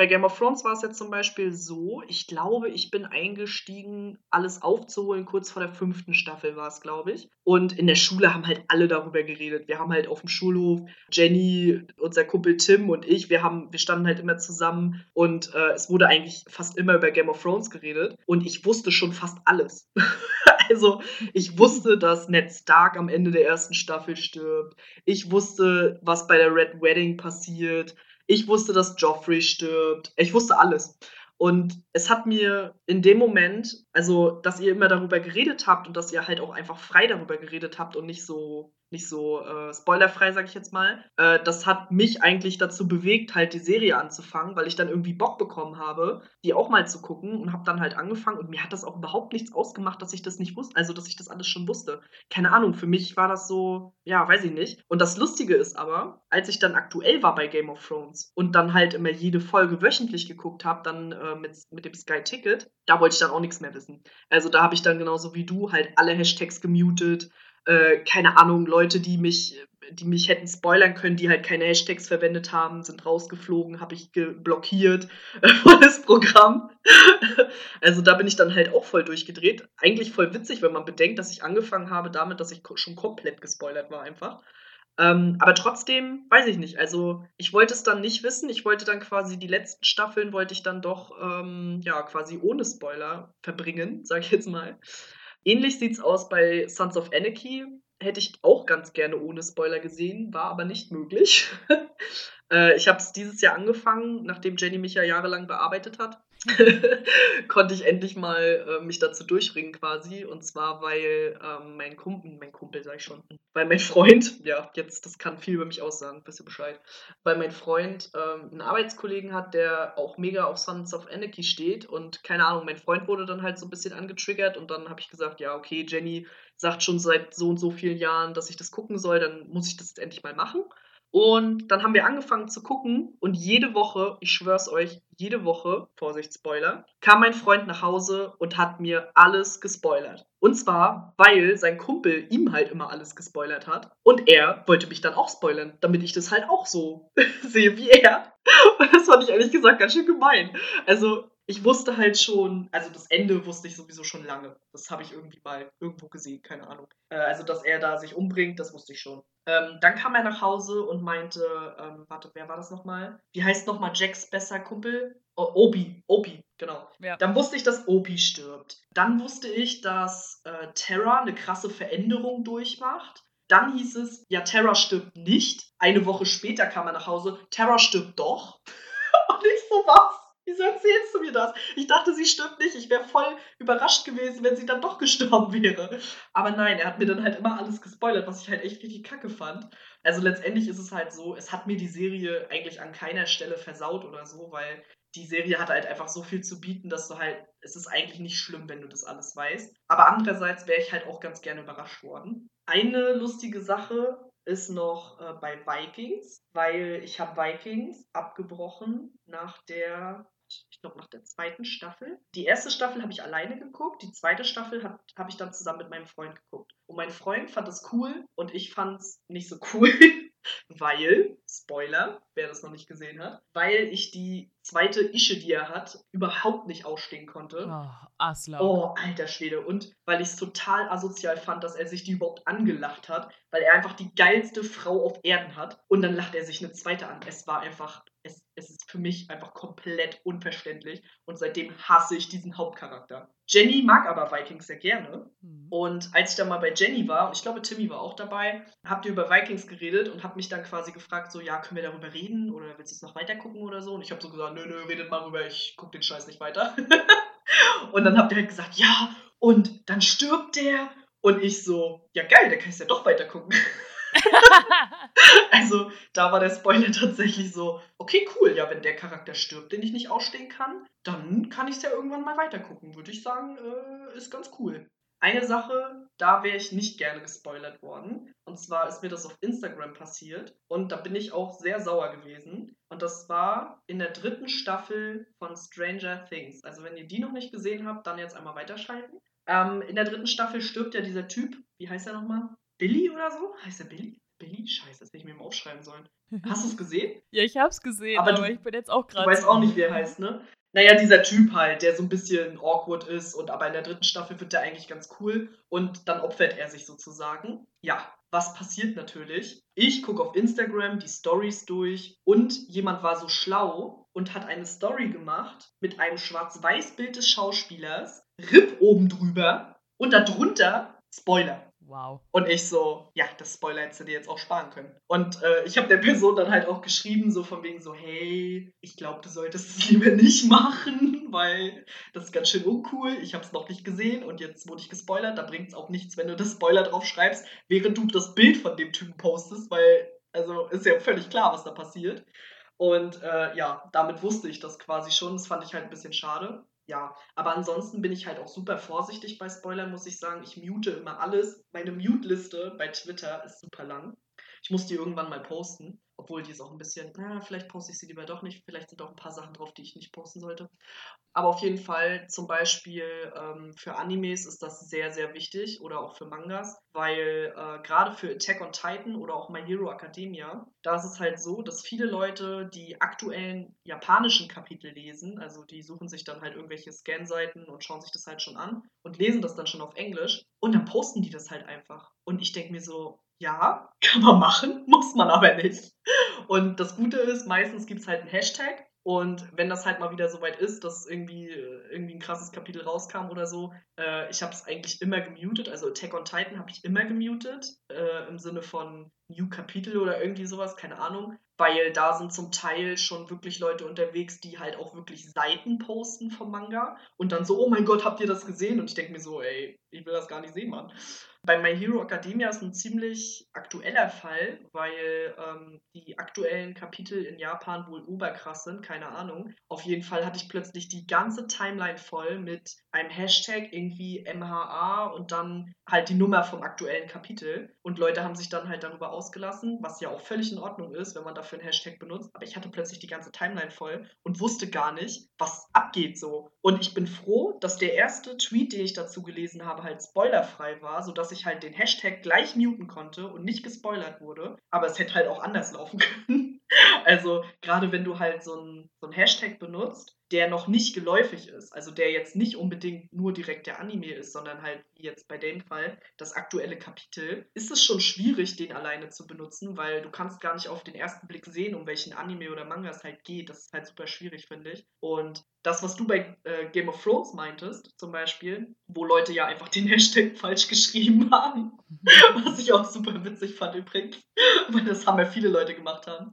Bei Game of Thrones war es jetzt zum Beispiel so, ich glaube, ich bin eingestiegen, alles aufzuholen, kurz vor der fünften Staffel war es, glaube ich. Und in der Schule haben halt alle darüber geredet. Wir haben halt auf dem Schulhof, Jenny, unser Kumpel Tim und ich, wir, haben, wir standen halt immer zusammen und äh, es wurde eigentlich fast immer über Game of Thrones geredet. Und ich wusste schon fast alles. also ich wusste, dass Ned Stark am Ende der ersten Staffel stirbt. Ich wusste, was bei der Red Wedding passiert. Ich wusste, dass Joffrey stirbt. Ich wusste alles. Und es hat mir in dem Moment, also, dass ihr immer darüber geredet habt und dass ihr halt auch einfach frei darüber geredet habt und nicht so, nicht so äh, spoilerfrei, sag ich jetzt mal. Äh, das hat mich eigentlich dazu bewegt, halt die Serie anzufangen, weil ich dann irgendwie Bock bekommen habe, die auch mal zu gucken und habe dann halt angefangen und mir hat das auch überhaupt nichts ausgemacht, dass ich das nicht wusste, also dass ich das alles schon wusste. Keine Ahnung, für mich war das so, ja, weiß ich nicht. Und das Lustige ist aber, als ich dann aktuell war bei Game of Thrones und dann halt immer jede Folge wöchentlich geguckt habe, dann äh, mit, mit dem Sky Ticket, da wollte ich dann auch nichts mehr wissen. Also da habe ich dann genauso wie du halt alle Hashtags gemutet, äh, keine Ahnung, Leute, die mich, die mich hätten spoilern können, die halt keine Hashtags verwendet haben, sind rausgeflogen, habe ich blockiert, volles Programm. also da bin ich dann halt auch voll durchgedreht. Eigentlich voll witzig, wenn man bedenkt, dass ich angefangen habe damit, dass ich schon komplett gespoilert war einfach. Ähm, aber trotzdem, weiß ich nicht. Also ich wollte es dann nicht wissen. Ich wollte dann quasi die letzten Staffeln, wollte ich dann doch, ähm, ja, quasi ohne Spoiler verbringen, sag ich jetzt mal. Ähnlich sieht es aus bei Sons of Anarchy. Hätte ich auch ganz gerne ohne Spoiler gesehen, war aber nicht möglich. äh, ich habe es dieses Jahr angefangen, nachdem Jenny mich ja jahrelang bearbeitet hat. konnte ich endlich mal äh, mich dazu durchringen quasi. Und zwar, weil ähm, mein Kumpel, mein Kumpel sag ich schon, weil mein Freund, ja, jetzt, das kann viel über mich aussagen, wisst ihr Bescheid, weil mein Freund ähm, einen Arbeitskollegen hat, der auch mega auf Sons of Anarchy steht und keine Ahnung, mein Freund wurde dann halt so ein bisschen angetriggert und dann habe ich gesagt, ja, okay, Jenny sagt schon seit so und so vielen Jahren, dass ich das gucken soll, dann muss ich das jetzt endlich mal machen. Und dann haben wir angefangen zu gucken und jede Woche, ich schwör's euch, jede Woche, Vorsicht, Spoiler, kam mein Freund nach Hause und hat mir alles gespoilert. Und zwar, weil sein Kumpel ihm halt immer alles gespoilert hat und er wollte mich dann auch spoilern, damit ich das halt auch so sehe wie er. Und das fand ich ehrlich gesagt ganz schön gemein. Also ich wusste halt schon, also das Ende wusste ich sowieso schon lange. Das habe ich irgendwie mal irgendwo gesehen, keine Ahnung. Äh, also, dass er da sich umbringt, das wusste ich schon. Ähm, dann kam er nach Hause und meinte, ähm, warte, wer war das nochmal? Wie heißt nochmal Jacks besser Kumpel? Oh, Obi, Obi, genau. Ja. Dann wusste ich, dass Obi stirbt. Dann wusste ich, dass äh, Terra eine krasse Veränderung durchmacht. Dann hieß es, ja, Terra stirbt nicht. Eine Woche später kam er nach Hause, Terra stirbt doch. und ich so, was? Wieso erzählst du mir das? Ich dachte, sie stirbt nicht. Ich wäre voll überrascht gewesen, wenn sie dann doch gestorben wäre. Aber nein, er hat mir dann halt immer alles gespoilert, was ich halt echt richtig kacke fand. Also letztendlich ist es halt so, es hat mir die Serie eigentlich an keiner Stelle versaut oder so, weil die Serie hat halt einfach so viel zu bieten, dass du halt, es ist eigentlich nicht schlimm, wenn du das alles weißt. Aber andererseits wäre ich halt auch ganz gerne überrascht worden. Eine lustige Sache, ist noch äh, bei Vikings, weil ich habe Vikings abgebrochen nach der, ich glaube nach der zweiten Staffel. Die erste Staffel habe ich alleine geguckt, die zweite Staffel habe ich dann zusammen mit meinem Freund geguckt. Und mein Freund fand es cool und ich fand es nicht so cool. weil, Spoiler, wer das noch nicht gesehen hat, weil ich die zweite Ische, die er hat, überhaupt nicht ausstehen konnte. Oh, Aslaug. Oh, alter Schwede. Und weil ich es total asozial fand, dass er sich die überhaupt angelacht hat, weil er einfach die geilste Frau auf Erden hat. Und dann lacht er sich eine zweite an. Es war einfach es, es ist für mich einfach komplett unverständlich und seitdem hasse ich diesen Hauptcharakter. Jenny mag aber Vikings sehr gerne. Mhm. Und als ich dann mal bei Jenny war, und ich glaube, Timmy war auch dabei, habt ihr über Vikings geredet und habt mich dann quasi gefragt, so, ja, können wir darüber reden oder willst du es noch weiter gucken oder so? Und ich habe so gesagt, nö, nö, redet mal rüber, ich gucke den Scheiß nicht weiter. und dann habt ihr halt gesagt, ja, und dann stirbt der. Und ich so, ja geil, da kann ich ja doch weiter gucken. also da war der Spoiler tatsächlich so, okay, cool, ja, wenn der Charakter stirbt, den ich nicht ausstehen kann, dann kann ich es ja irgendwann mal weitergucken. Würde ich sagen, äh, ist ganz cool. Eine Sache, da wäre ich nicht gerne gespoilert worden. Und zwar ist mir das auf Instagram passiert. Und da bin ich auch sehr sauer gewesen. Und das war in der dritten Staffel von Stranger Things. Also wenn ihr die noch nicht gesehen habt, dann jetzt einmal weiterschalten. Ähm, in der dritten Staffel stirbt ja dieser Typ. Wie heißt er nochmal? Billy oder so? Heißt er Billy? Billy? Scheiße, das hätte ich mir mal aufschreiben sollen. Hast du es gesehen? ja, ich hab's gesehen, aber, aber du, ich bin jetzt auch gerade. Du weißt auch nicht, wie er heißt, ne? Naja, dieser Typ halt, der so ein bisschen awkward ist und aber in der dritten Staffel wird der eigentlich ganz cool und dann opfert er sich sozusagen. Ja, was passiert natürlich? Ich gucke auf Instagram die Stories durch und jemand war so schlau und hat eine Story gemacht mit einem Schwarz-Weiß-Bild des Schauspielers, Rip oben drüber und darunter Spoiler. Wow. Und ich so, ja, das Spoiler hättest du dir jetzt auch sparen können. Und äh, ich habe der Person dann halt auch geschrieben, so von wegen so, hey, ich glaube, du solltest es lieber nicht machen, weil das ist ganz schön uncool. Ich habe es noch nicht gesehen und jetzt wurde ich gespoilert. Da bringt es auch nichts, wenn du das Spoiler drauf schreibst, während du das Bild von dem Typen postest, weil, also ist ja völlig klar, was da passiert. Und äh, ja, damit wusste ich das quasi schon. Das fand ich halt ein bisschen schade. Ja, aber ansonsten bin ich halt auch super vorsichtig bei Spoilern, muss ich sagen. Ich mute immer alles. Meine Mute-Liste bei Twitter ist super lang. Ich muss die irgendwann mal posten. Obwohl die ist auch ein bisschen, na, vielleicht poste ich sie lieber doch nicht. Vielleicht sind auch ein paar Sachen drauf, die ich nicht posten sollte. Aber auf jeden Fall, zum Beispiel ähm, für Animes ist das sehr, sehr wichtig oder auch für Mangas, weil äh, gerade für Attack on Titan oder auch My Hero Academia, da ist es halt so, dass viele Leute die aktuellen japanischen Kapitel lesen, also die suchen sich dann halt irgendwelche Scan-Seiten und schauen sich das halt schon an und lesen das dann schon auf Englisch und dann posten die das halt einfach. Und ich denke mir so, ja, kann man machen, muss man aber nicht. Und das Gute ist, meistens gibt es halt einen Hashtag. Und wenn das halt mal wieder so weit ist, dass irgendwie, irgendwie ein krasses Kapitel rauskam oder so, äh, ich habe es eigentlich immer gemutet. Also Attack on Titan habe ich immer gemutet, äh, im Sinne von New Kapitel oder irgendwie sowas, keine Ahnung. Weil da sind zum Teil schon wirklich Leute unterwegs, die halt auch wirklich Seiten posten vom Manga und dann so, oh mein Gott, habt ihr das gesehen? Und ich denke mir so, ey, ich will das gar nicht sehen, Mann. Bei My Hero Academia ist ein ziemlich aktueller Fall, weil ähm, die aktuellen Kapitel in Japan wohl oberkrass sind, keine Ahnung. Auf jeden Fall hatte ich plötzlich die ganze Timeline voll mit einem Hashtag irgendwie MHA und dann halt die Nummer vom aktuellen Kapitel. Und Leute haben sich dann halt darüber ausgelassen, was ja auch völlig in Ordnung ist, wenn man dafür einen Hashtag benutzt. Aber ich hatte plötzlich die ganze Timeline voll und wusste gar nicht, was abgeht so. Und ich bin froh, dass der erste Tweet, den ich dazu gelesen habe, halt spoilerfrei war, sodass dass ich halt den Hashtag gleich muten konnte und nicht gespoilert wurde. Aber es hätte halt auch anders laufen können. Also gerade wenn du halt so einen so Hashtag benutzt, der noch nicht geläufig ist, also der jetzt nicht unbedingt nur direkt der Anime ist, sondern halt wie jetzt bei dem Fall das aktuelle Kapitel, ist es schon schwierig, den alleine zu benutzen, weil du kannst gar nicht auf den ersten Blick sehen, um welchen Anime oder Manga es halt geht. Das ist halt super schwierig, finde ich. Und das, was du bei äh, Game of Thrones meintest, zum Beispiel, wo Leute ja einfach den Hashtag falsch geschrieben haben, was ich auch super witzig fand übrigens, weil das haben ja viele Leute gemacht haben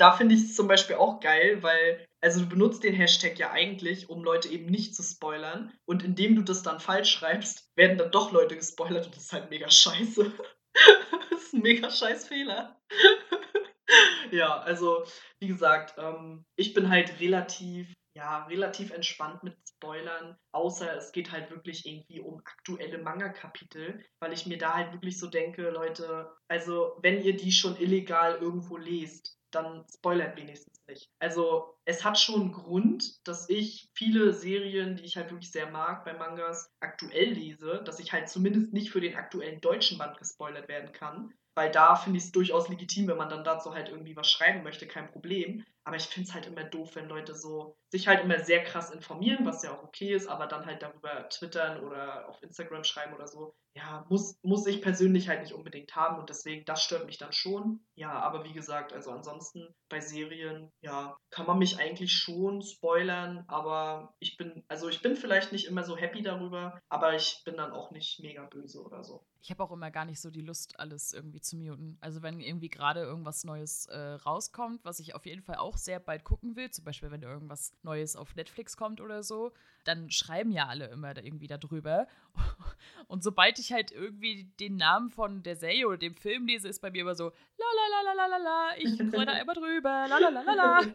da finde ich es zum Beispiel auch geil, weil, also du benutzt den Hashtag ja eigentlich, um Leute eben nicht zu spoilern. Und indem du das dann falsch schreibst, werden dann doch Leute gespoilert und das ist halt mega scheiße. das ist ein mega scheiß Fehler. ja, also, wie gesagt, ähm, ich bin halt relativ, ja, relativ entspannt mit Spoilern, außer es geht halt wirklich irgendwie um aktuelle Manga-Kapitel, weil ich mir da halt wirklich so denke, Leute, also wenn ihr die schon illegal irgendwo lest, dann spoilert wenigstens nicht. Also es hat schon einen Grund, dass ich viele Serien, die ich halt wirklich sehr mag bei Mangas, aktuell lese, dass ich halt zumindest nicht für den aktuellen deutschen Band gespoilert werden kann. Weil da finde ich es durchaus legitim, wenn man dann dazu halt irgendwie was schreiben möchte, kein Problem. Aber ich finde es halt immer doof, wenn Leute so sich halt immer sehr krass informieren, was ja auch okay ist, aber dann halt darüber twittern oder auf Instagram schreiben oder so. Ja, muss, muss ich persönlich halt nicht unbedingt haben und deswegen, das stört mich dann schon. Ja, aber wie gesagt, also ansonsten bei Serien, ja, kann man mich eigentlich schon spoilern, aber ich bin, also ich bin vielleicht nicht immer so happy darüber, aber ich bin dann auch nicht mega böse oder so. Ich habe auch immer gar nicht so die Lust, alles irgendwie zu muten. Also wenn irgendwie gerade irgendwas Neues äh, rauskommt, was ich auf jeden Fall auch sehr bald gucken will, zum Beispiel wenn irgendwas Neues auf Netflix kommt oder so, dann schreiben ja alle immer da irgendwie darüber. Und sobald ich halt irgendwie den Namen von der Serie oder dem Film lese, ist bei mir immer so, la la la la la la, ich freue da immer drüber, la la la la la.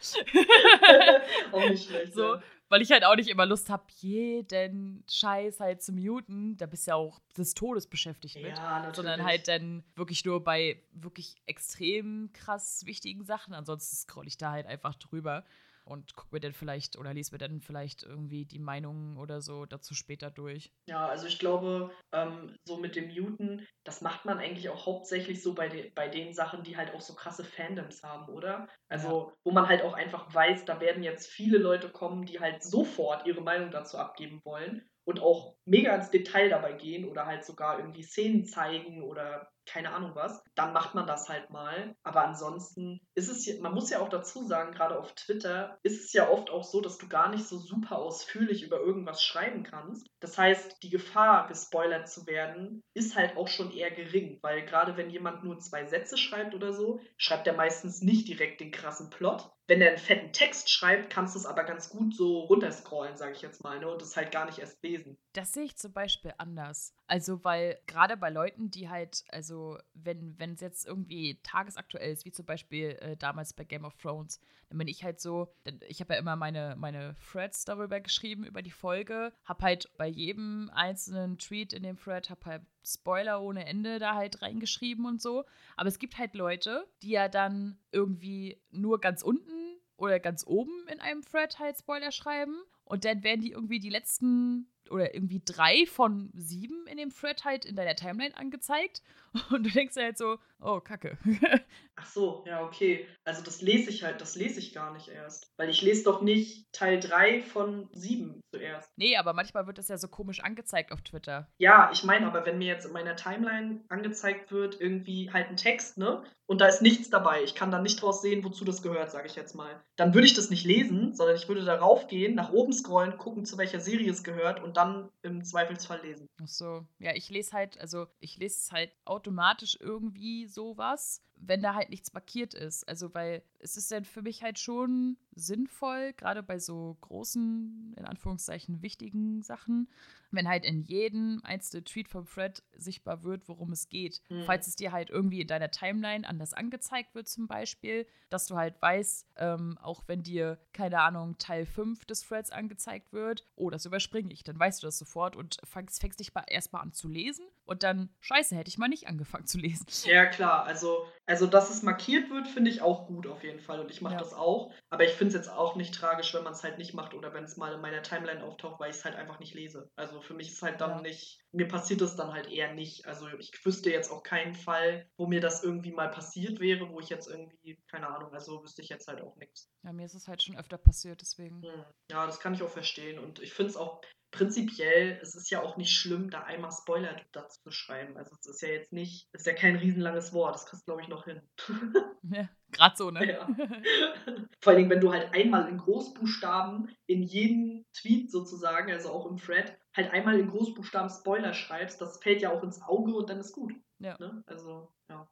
auch nicht schlecht. So, weil ich halt auch nicht immer Lust habe, jeden Scheiß halt zu muten. Da bist du ja auch des Todes beschäftigt mit. Ja, sondern halt dann wirklich nur bei wirklich extrem krass wichtigen Sachen. Ansonsten scroll ich da halt einfach drüber und guck mir dann vielleicht oder lese mir dann vielleicht irgendwie die Meinungen oder so dazu später durch. Ja, also ich glaube, ähm, so mit dem Muten, das macht man eigentlich auch hauptsächlich so bei, de bei den Sachen, die halt auch so krasse Fandoms haben, oder? Also, ja. wo man halt auch einfach weiß, da werden jetzt viele Leute kommen, die halt sofort ihre Meinung dazu abgeben wollen und auch mega ins Detail dabei gehen oder halt sogar irgendwie Szenen zeigen oder keine Ahnung was, dann macht man das halt mal. Aber ansonsten ist es man muss ja auch dazu sagen, gerade auf Twitter ist es ja oft auch so, dass du gar nicht so super ausführlich über irgendwas schreiben kannst. Das heißt, die Gefahr, gespoilert zu werden, ist halt auch schon eher gering, weil gerade wenn jemand nur zwei Sätze schreibt oder so, schreibt er meistens nicht direkt den krassen Plot, wenn der einen fetten Text schreibt, kannst du es aber ganz gut so runterscrollen, sage ich jetzt mal, ne? und es halt gar nicht erst lesen. Das sehe ich zum Beispiel anders. Also, weil gerade bei Leuten, die halt, also, wenn es jetzt irgendwie tagesaktuell ist, wie zum Beispiel äh, damals bei Game of Thrones, dann bin ich halt so, ich habe ja immer meine, meine Threads darüber geschrieben, über die Folge, habe halt bei jedem einzelnen Tweet in dem Thread, habe halt Spoiler ohne Ende da halt reingeschrieben und so. Aber es gibt halt Leute, die ja dann irgendwie nur ganz unten oder ganz oben in einem Thread halt Spoiler schreiben und dann werden die irgendwie die letzten oder irgendwie drei von sieben in dem Thread halt in deiner Timeline angezeigt. Und du denkst halt so, oh, Kacke. Ach so, ja, okay. Also das lese ich halt, das lese ich gar nicht erst. Weil ich lese doch nicht Teil 3 von 7 zuerst. Nee, aber manchmal wird das ja so komisch angezeigt auf Twitter. Ja, ich meine aber, wenn mir jetzt in meiner Timeline angezeigt wird, irgendwie halt ein Text, ne? Und da ist nichts dabei. Ich kann da nicht draus sehen, wozu das gehört, sage ich jetzt mal. Dann würde ich das nicht lesen, sondern ich würde darauf gehen, nach oben scrollen, gucken, zu welcher Serie es gehört und dann im Zweifelsfall lesen. Ach so. Ja, ich lese halt, also ich lese es halt automatisch irgendwie sowas wenn da halt nichts markiert ist. Also, weil es ist dann für mich halt schon sinnvoll, gerade bei so großen, in Anführungszeichen wichtigen Sachen, wenn halt in jedem einzelnen Tweet vom Fred sichtbar wird, worum es geht. Mhm. Falls es dir halt irgendwie in deiner Timeline anders angezeigt wird, zum Beispiel, dass du halt weißt, ähm, auch wenn dir, keine Ahnung, Teil 5 des Threads angezeigt wird, oh, das überspringe ich, dann weißt du das sofort und fängst, fängst dich erstmal an zu lesen und dann, scheiße, hätte ich mal nicht angefangen zu lesen. Ja, klar, also, also dass es markiert wird, finde ich auch gut auf jeden Fall und ich mache ja. das auch, aber ich finde es jetzt auch nicht tragisch, wenn man es halt nicht macht oder wenn es mal in meiner Timeline auftaucht, weil ich es halt einfach nicht lese. Also für mich ist halt dann ja. nicht, mir passiert es dann halt eher nicht. Also ich wüsste jetzt auch keinen Fall, wo mir das irgendwie mal passiert wäre, wo ich jetzt irgendwie, keine Ahnung, also wüsste ich jetzt halt auch nichts. Ja, mir ist es halt schon öfter passiert, deswegen. Hm. Ja, das kann ich auch verstehen. Und ich finde es auch prinzipiell, es ist ja auch nicht schlimm, da einmal Spoiler dazu zu schreiben. Also es ist ja jetzt nicht, es ist ja kein riesenlanges Wort, das kriegst du, glaube ich, noch hin. Ja, gerade so, ne? Ja. Vor allem, wenn du halt einmal in Großbuchstaben in jedem Tweet sozusagen, also auch im Thread, halt einmal in Großbuchstaben Spoiler schreibst, das fällt ja auch ins Auge und dann ist gut. Ja. Ne? Also, ja.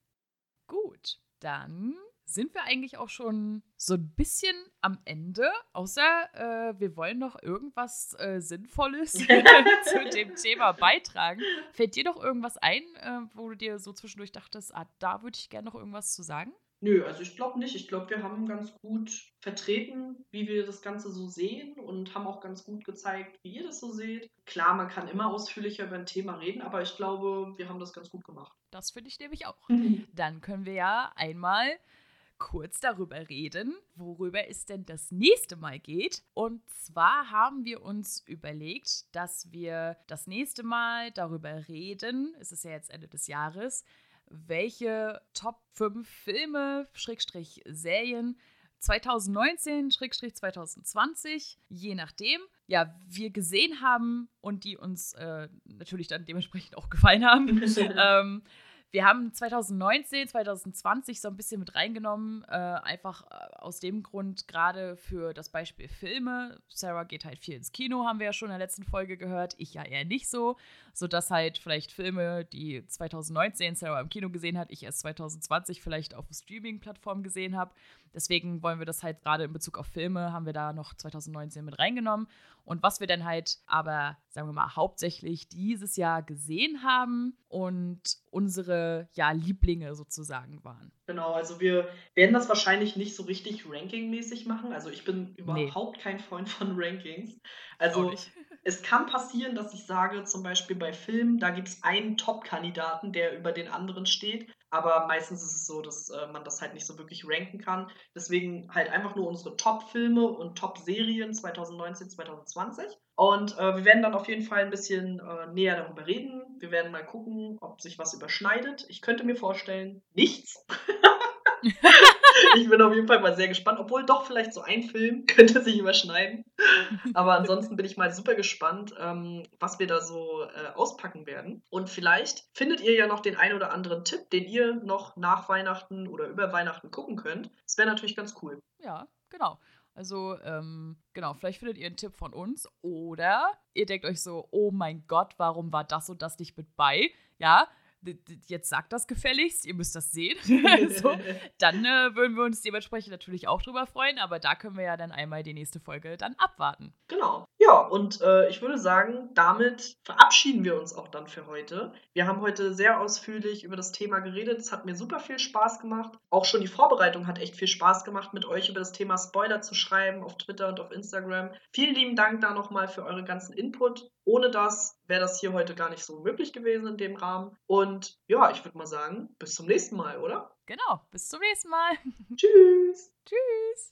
Gut, dann sind wir eigentlich auch schon so ein bisschen am Ende, außer äh, wir wollen noch irgendwas äh, Sinnvolles zu dem Thema beitragen. Fällt dir doch irgendwas ein, äh, wo du dir so zwischendurch dachtest, ah, da würde ich gerne noch irgendwas zu sagen? Nö, also ich glaube nicht. Ich glaube, wir haben ganz gut vertreten, wie wir das Ganze so sehen und haben auch ganz gut gezeigt, wie ihr das so seht. Klar, man kann immer ausführlicher über ein Thema reden, aber ich glaube, wir haben das ganz gut gemacht. Das finde ich nämlich auch. Dann können wir ja einmal kurz darüber reden, worüber es denn das nächste Mal geht. Und zwar haben wir uns überlegt, dass wir das nächste Mal darüber reden, es ist ja jetzt Ende des Jahres, welche Top 5 Filme, Schrägstrich Serien 2019, Schrägstrich 2020, je nachdem, ja, wir gesehen haben und die uns äh, natürlich dann dementsprechend auch gefallen haben. ähm, wir haben 2019, 2020 so ein bisschen mit reingenommen, äh, einfach äh, aus dem Grund, gerade für das Beispiel Filme. Sarah geht halt viel ins Kino, haben wir ja schon in der letzten Folge gehört. Ich ja eher nicht so, sodass halt vielleicht Filme, die 2019 Sarah im Kino gesehen hat, ich erst 2020 vielleicht auf Streaming-Plattformen gesehen habe. Deswegen wollen wir das halt gerade in Bezug auf Filme, haben wir da noch 2019 mit reingenommen. Und was wir dann halt aber, sagen wir mal, hauptsächlich dieses Jahr gesehen haben und unsere ja, Lieblinge sozusagen waren. Genau, also wir werden das wahrscheinlich nicht so richtig rankingmäßig machen. Also ich bin überhaupt nee. kein Freund von Rankings. Also es kann passieren, dass ich sage, zum Beispiel bei Filmen, da gibt es einen Top-Kandidaten, der über den anderen steht. Aber meistens ist es so, dass äh, man das halt nicht so wirklich ranken kann. Deswegen halt einfach nur unsere Top-Filme und Top-Serien 2019, 2020. Und äh, wir werden dann auf jeden Fall ein bisschen äh, näher darüber reden. Wir werden mal gucken, ob sich was überschneidet. Ich könnte mir vorstellen, nichts. ich bin auf jeden Fall mal sehr gespannt. Obwohl doch vielleicht so ein Film könnte sich überschneiden. Aber ansonsten bin ich mal super gespannt, ähm, was wir da so äh, auspacken werden. Und vielleicht findet ihr ja noch den ein oder anderen Tipp, den ihr noch nach Weihnachten oder über Weihnachten gucken könnt. Das wäre natürlich ganz cool. Ja, genau. Also, ähm, genau, vielleicht findet ihr einen Tipp von uns oder ihr denkt euch so, oh mein Gott, warum war das und das nicht mit bei? Ja, jetzt sagt das gefälligst, ihr müsst das sehen. also, dann äh, würden wir uns dementsprechend natürlich auch drüber freuen, aber da können wir ja dann einmal die nächste Folge dann abwarten. Genau. Ja, und äh, ich würde sagen, damit verabschieden wir uns auch dann für heute. Wir haben heute sehr ausführlich über das Thema geredet. Es hat mir super viel Spaß gemacht. Auch schon die Vorbereitung hat echt viel Spaß gemacht, mit euch über das Thema Spoiler zu schreiben auf Twitter und auf Instagram. Vielen lieben Dank da nochmal für eure ganzen Input. Ohne das wäre das hier heute gar nicht so möglich gewesen in dem Rahmen. Und ja, ich würde mal sagen, bis zum nächsten Mal, oder? Genau, bis zum nächsten Mal. Tschüss. Tschüss.